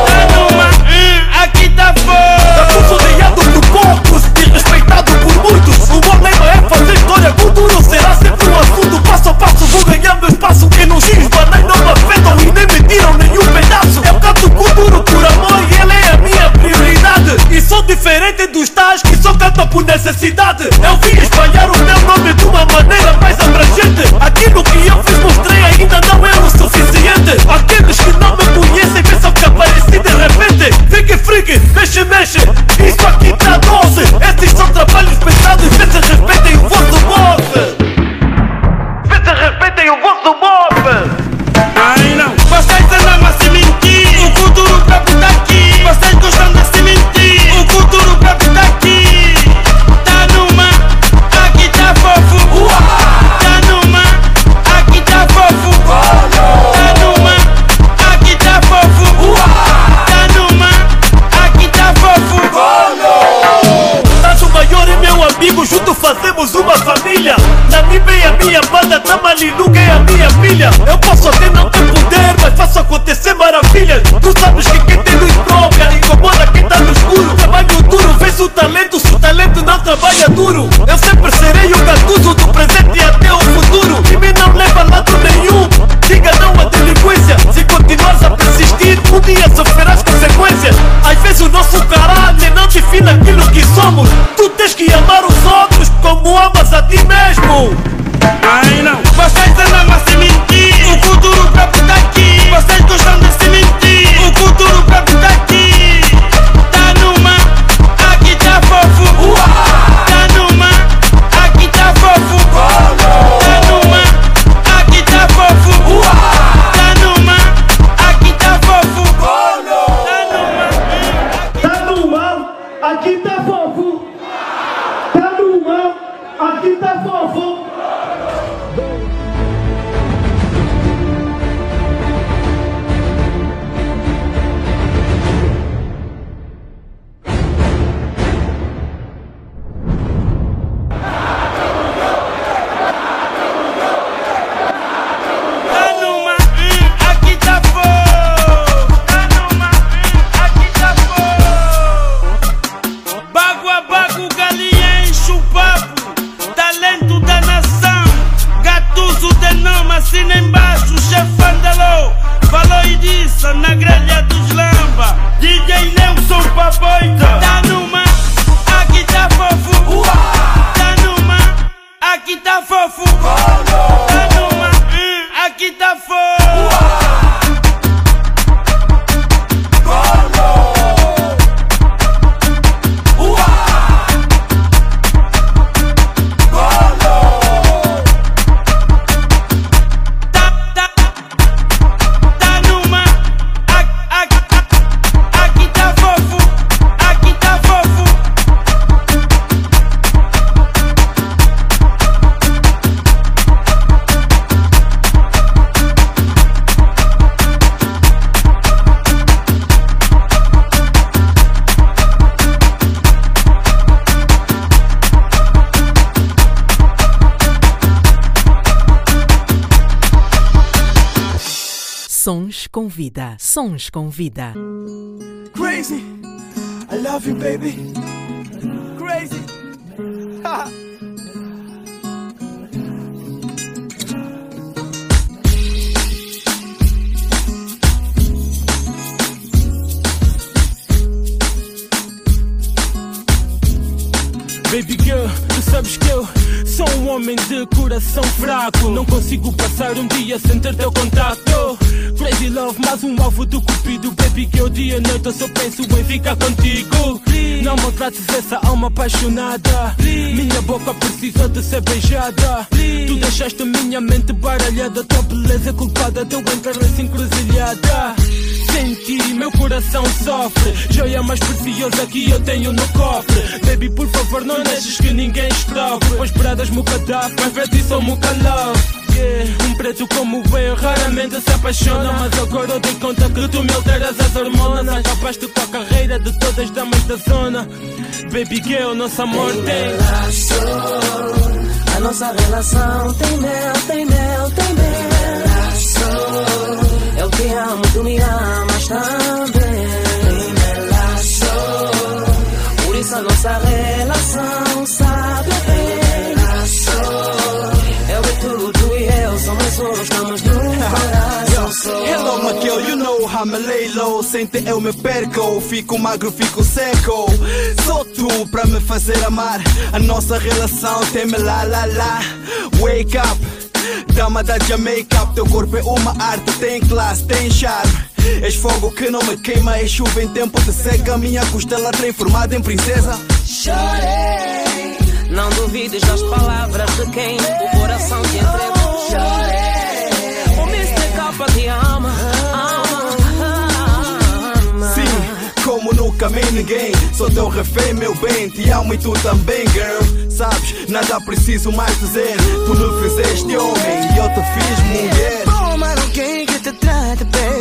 Tá numa, hum, aqui tá fofo. Gatuso odiado por poucos e respeitado por muitos. O bom lema é fazer história, o duro será sempre um assunto. Passo a passo vou ganhando espaço que não cisbanei, não me afetam e nem me tiram nenhum pedaço. Eu canto com duro por amor e ele é a minha prioridade. E sou diferente dos tais que só cantam por necessidade. Eu vim espalhar o meu nome de uma maneira mais abrangente. Aquilo que eu fiz mostrei ainda não é o suficiente. Aqueles que não me conhecem pensam que apareci de repente. Fique freak, mexe, mexe. Isso aqui tá doce. Esses são trabalhos pesados. Se respeitem o Tamaliluga é a minha filha. Eu posso até não ter poder, mas faço acontecer maravilhas. Tu sabes que quem tem luz própria incomoda quem tá no escuro. Trabalho duro, vês o talento, se o talento não trabalha duro. Eu sempre serei o gatuso do presente até o futuro. E me não leva a lado nenhum. Diga não à delinquência. Se continuares a persistir, um dia sofrerás consequências. Às vezes o nosso caráter não define aquilo que somos. Tu tens que amar os outros como amas a ti mesmo. Sons com vida. Maltrates essa alma apaixonada. Minha boca precisa de ser beijada. Tu deixaste minha mente baralhada. Tua beleza é culpada de eu entrar nessa encruzilhada. Sem ti, meu coração sofre. Joia mais preciosa que eu tenho no cofre. Baby, por favor, não deixes que ninguém escrove. Pois paradas mucadaf, mas ver ti sou mucalove. Yeah. Um preto como eu raramente se apaixona Mas agora eu dei conta que tu me alteras as hormonas Acabaste com a carreira de todas as damas da zona Baby girl, nosso amor tem A nossa relação tem mel, tem mel, tem melaço. Eu te amo, tu me amas também. Tem melaço. Por isso a nossa relação sabe bem. Melaço. Eu e tu, tu e eu somos um, estamos no coração. Hello, my girl, you how me low. Sem te eu me perco, fico magro, fico seco. Só tu pra me fazer amar. A nossa relação tem-me lá, lá, lá. Wake up. Dama da Jamaica, teu corpo é uma arte, tem classe, tem charme. És fogo que não me queima, és chuva em tempo de seca. Minha costela transformada em princesa. Chorei. Não duvides das palavras de quem o coração te entregou. Chorei. O Mr. Capa te ama, amei ninguém. Sou teu refém, meu bem. Te amo e tu também, girl. Sabes, nada preciso mais dizer. Tu me fizeste homem e eu te fiz mulher. Toma alguém que te trate bem.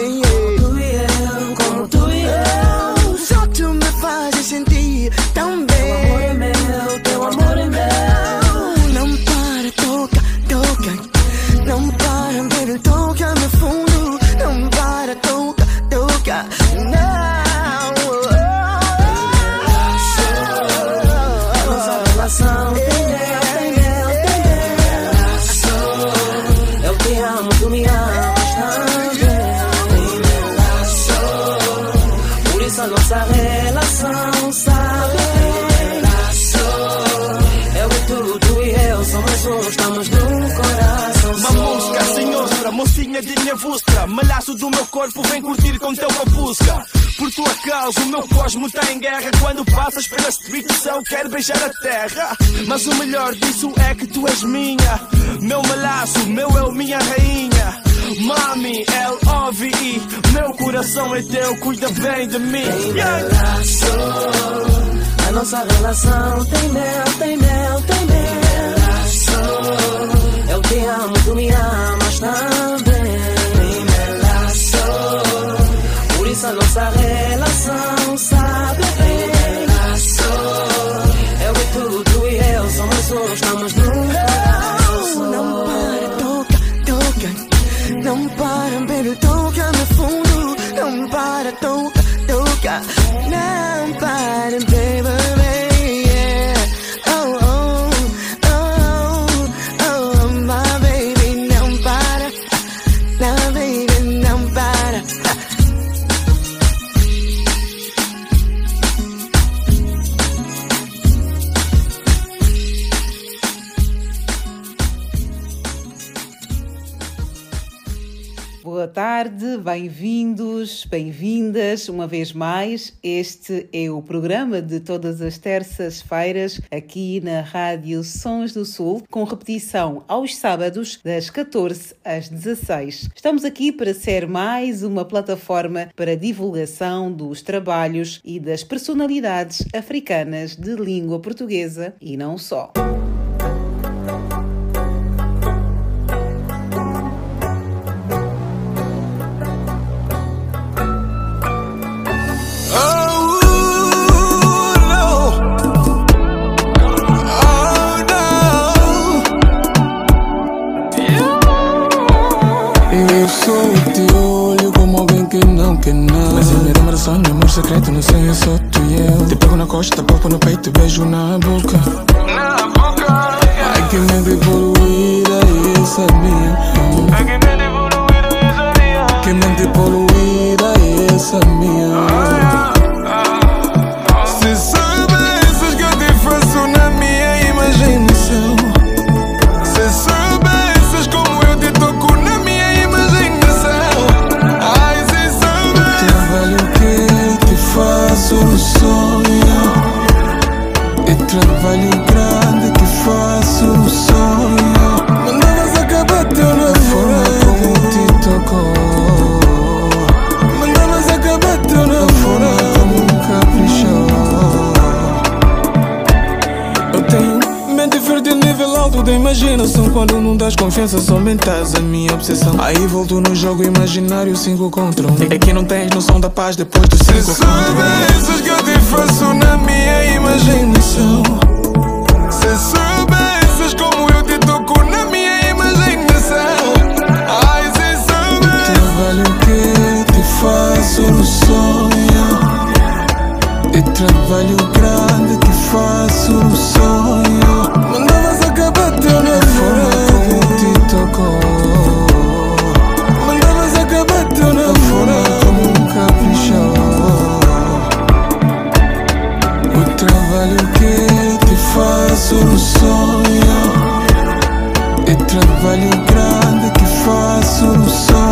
Do meu corpo, vem curtir com teu capusca. Por tua causa, o meu cosmo está em guerra. Quando passas pela street, o céu quer beijar a terra. Mas o melhor disso é que tu és minha. Meu malaço, meu eu, minha rainha. Mami, L-O-V-E. Meu coração é teu, cuida bem de mim. Yeah. melaço. A nossa relação tem mel, tem mel, tem melaço. Eu te amo, tu me amas também. Isso a nossa relação sabe bem. Melaço. Eu e tu, tu e eu somos um, estamos no tarde, bem-vindos, bem-vindas uma vez mais. Este é o programa de todas as terças-feiras aqui na Rádio Sons do Sul, com repetição aos sábados das 14 às 16. Estamos aqui para ser mais uma plataforma para divulgação dos trabalhos e das personalidades africanas de língua portuguesa e não só. secreto, não sei, é só tu e eu. Te pego na costa, popo no peito, beijo na boca. Na boca I can make people weird, I sabia I can make people minha. I Que mente poluída, essa é minha. trabalho grande que faço um sonho. Mandavas acabar teu namorado. É como te tocou. Mandavas acabar teu namorado. É como caprichou. Eu tenho mente verde nível alto da imaginação. Quando não das confiança, só mentas a minha obsessão. Aí volto no jogo imaginário 5 contra 1. Um. É que não tens noção da paz depois do 5 contra 1. Um faço na minha imaginação. Se soubesses como eu te toco na minha imaginação. Ai, se soubesses. Trabalho que te faço no sonho. E trabalho grande que faço no sonho. Vale o grande que faço no sol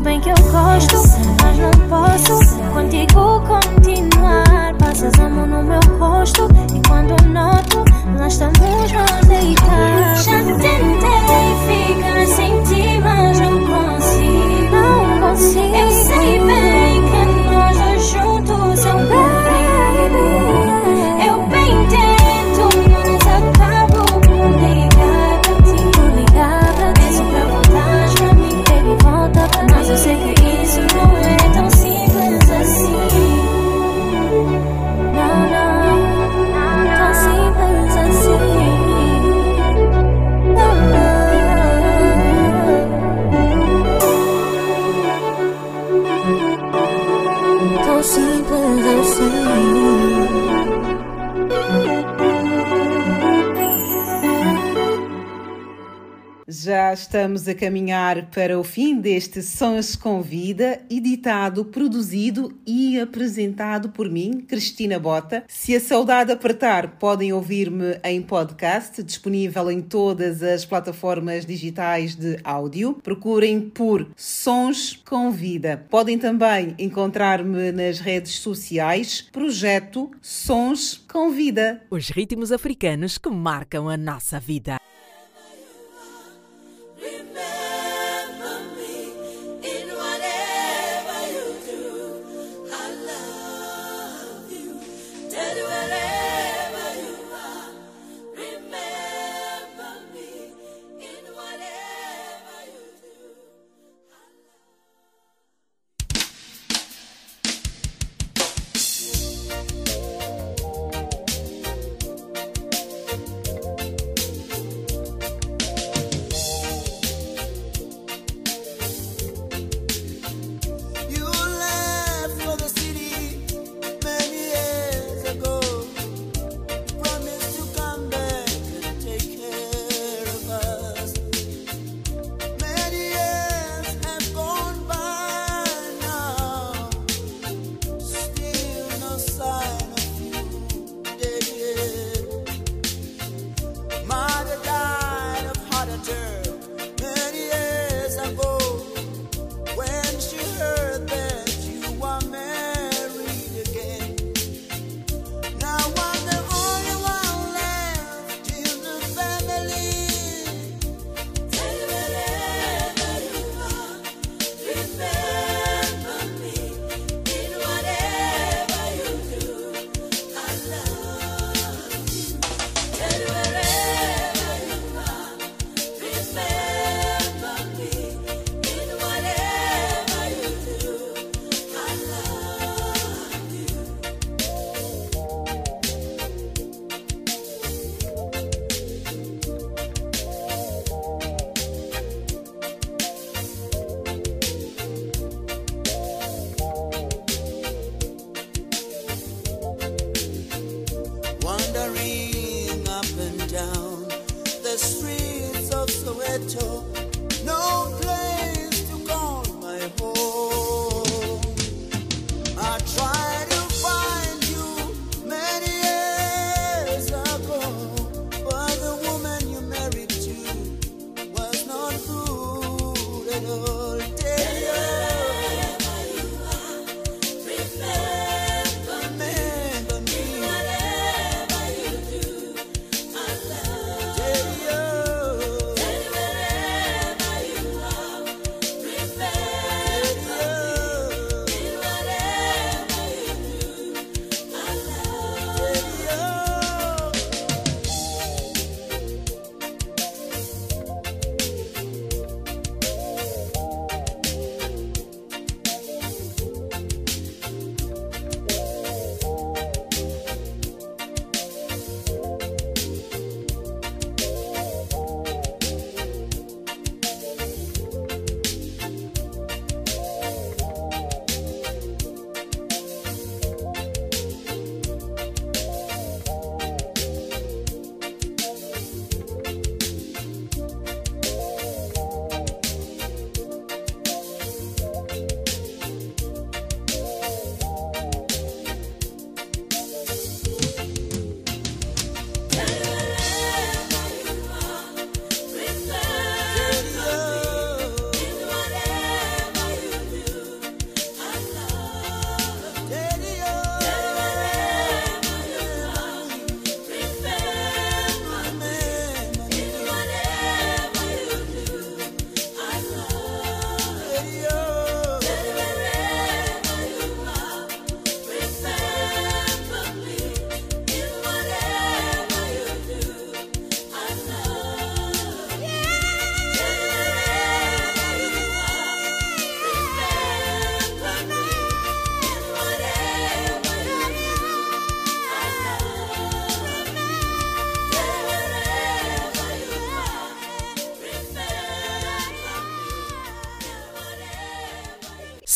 bem que eu estamos a caminhar para o fim deste Sons com Vida, editado, produzido e apresentado por mim, Cristina Bota. Se a saudade apertar, podem ouvir-me em podcast, disponível em todas as plataformas digitais de áudio. Procurem por Sons com Vida. Podem também encontrar-me nas redes sociais, Projeto Sons com Vida. Os ritmos africanos que marcam a nossa vida. Amen.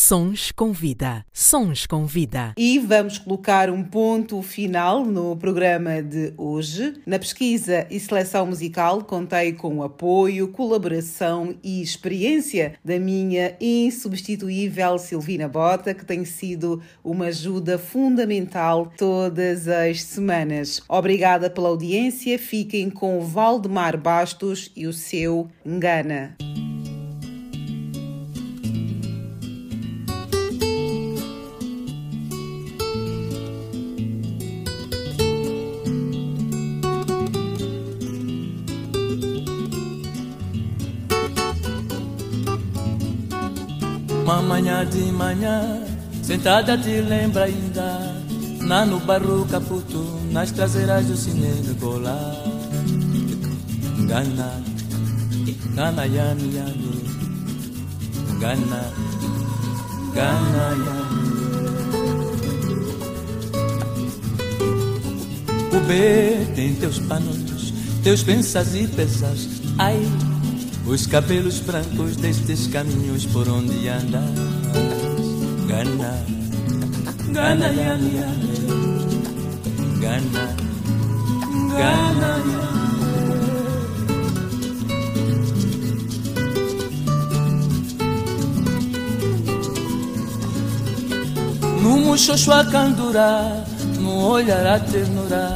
Sons com vida. Sons com vida. E vamos colocar um ponto final no programa de hoje. Na pesquisa e seleção musical, contei com o apoio, colaboração e experiência da minha insubstituível Silvina Bota, que tem sido uma ajuda fundamental todas as semanas. Obrigada pela audiência. Fiquem com o Valdemar Bastos e o seu Engana. Uma manhã de manhã, sentada te lembra ainda Na no barro caputo, nas traseiras do cinema gola Gana, gana yami yami Gana, gana yami O B tem teus panos, teus pensas e pesas. Ai, os cabelos brancos destes caminhos por onde andas Gana, gana, yami, yami Gana, gana, yami No muxoxo a candura, no olhar a ternura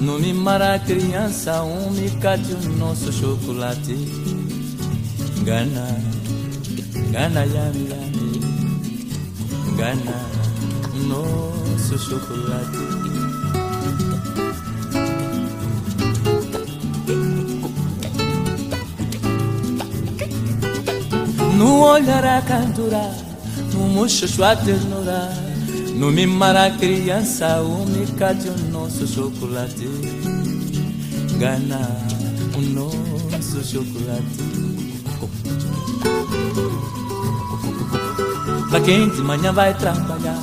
No mimar a criança, um micate, o nosso chocolate Gana, Gana, yami, yami. Gana, nosso chocolate. No olhar a cantura, no muxoxo a ternura No mimar a criança, o micate, o nosso chocolate. Gana, o nosso chocolate Quem de manhã vai trabalhar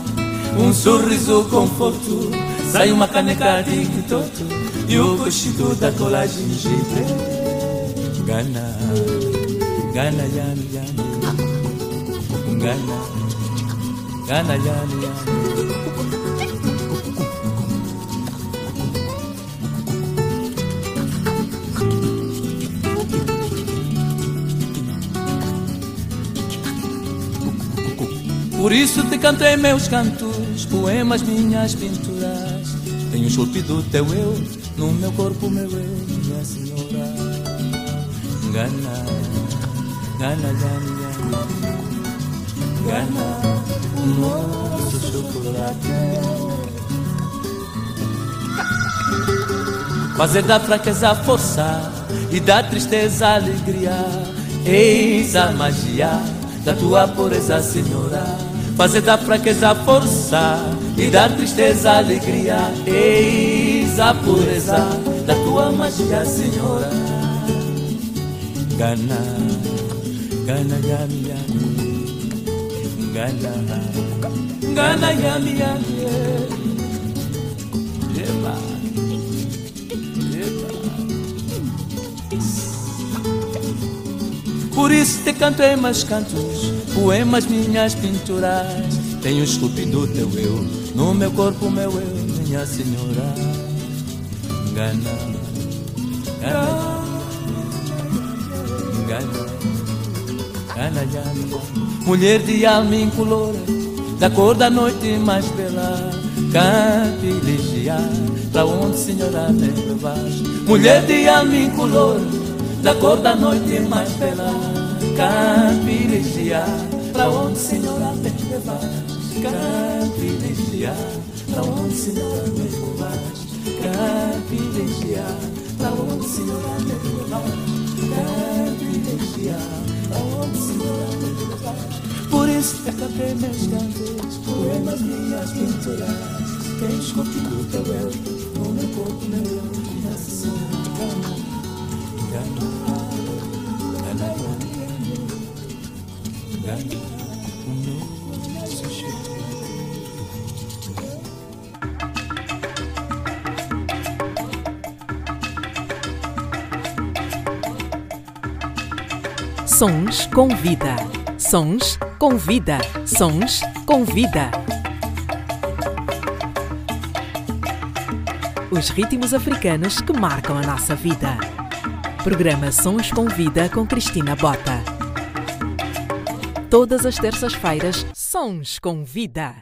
Um sorriso conforto Sai uma caneca de quitoto E o cochito da colagem gengibre Gana, Gana, yami, yami Gana, Gana, yami, yami Por isso te canto em meus cantos, poemas, minhas pinturas. Tenho esculpido teu eu, no meu corpo, meu eu, minha senhora. Gana, gana, gana, gana. Gana, nosso chocolate. Fazer da fraqueza força e da tristeza alegria. Eis a magia da tua pureza, Senhora. Fazer da fraqueza força e da tristeza alegria. Eis a pureza da tua magia, Senhora. Gana, gana, yami, yami. Gana, gana, yami, yami. Por isso te canto em meus cantos, poemas, minhas pinturas. Tenho esculpido teu eu, no meu corpo, meu eu, minha senhora. Gana, gana, gana, gana. Mulher de alma incolor, da cor da noite mais bela. Cante e legiar, pra onde senhora me levas. Mulher de alma incolor, da cor da noite mais bela. Cante legiar, pra onde senhora me levas. Cante e legiar, pra onde senhora me levas. Cante e legiar, pra onde senhora me levas. Cante e legiar, pra onde senhora me levas. Por isso te cantei meus cantos, poemas, minhas pinturas. Quem esculpiu teu eu, no meu corpo, meu eu. Gana, gana, Sons com vida. Sons Convida. Sons com vida. Os ritmos africanos que marcam a nossa vida. Programa Sons com Vida com Cristina Bota. Todas as terças-feiras, Sons com Vida.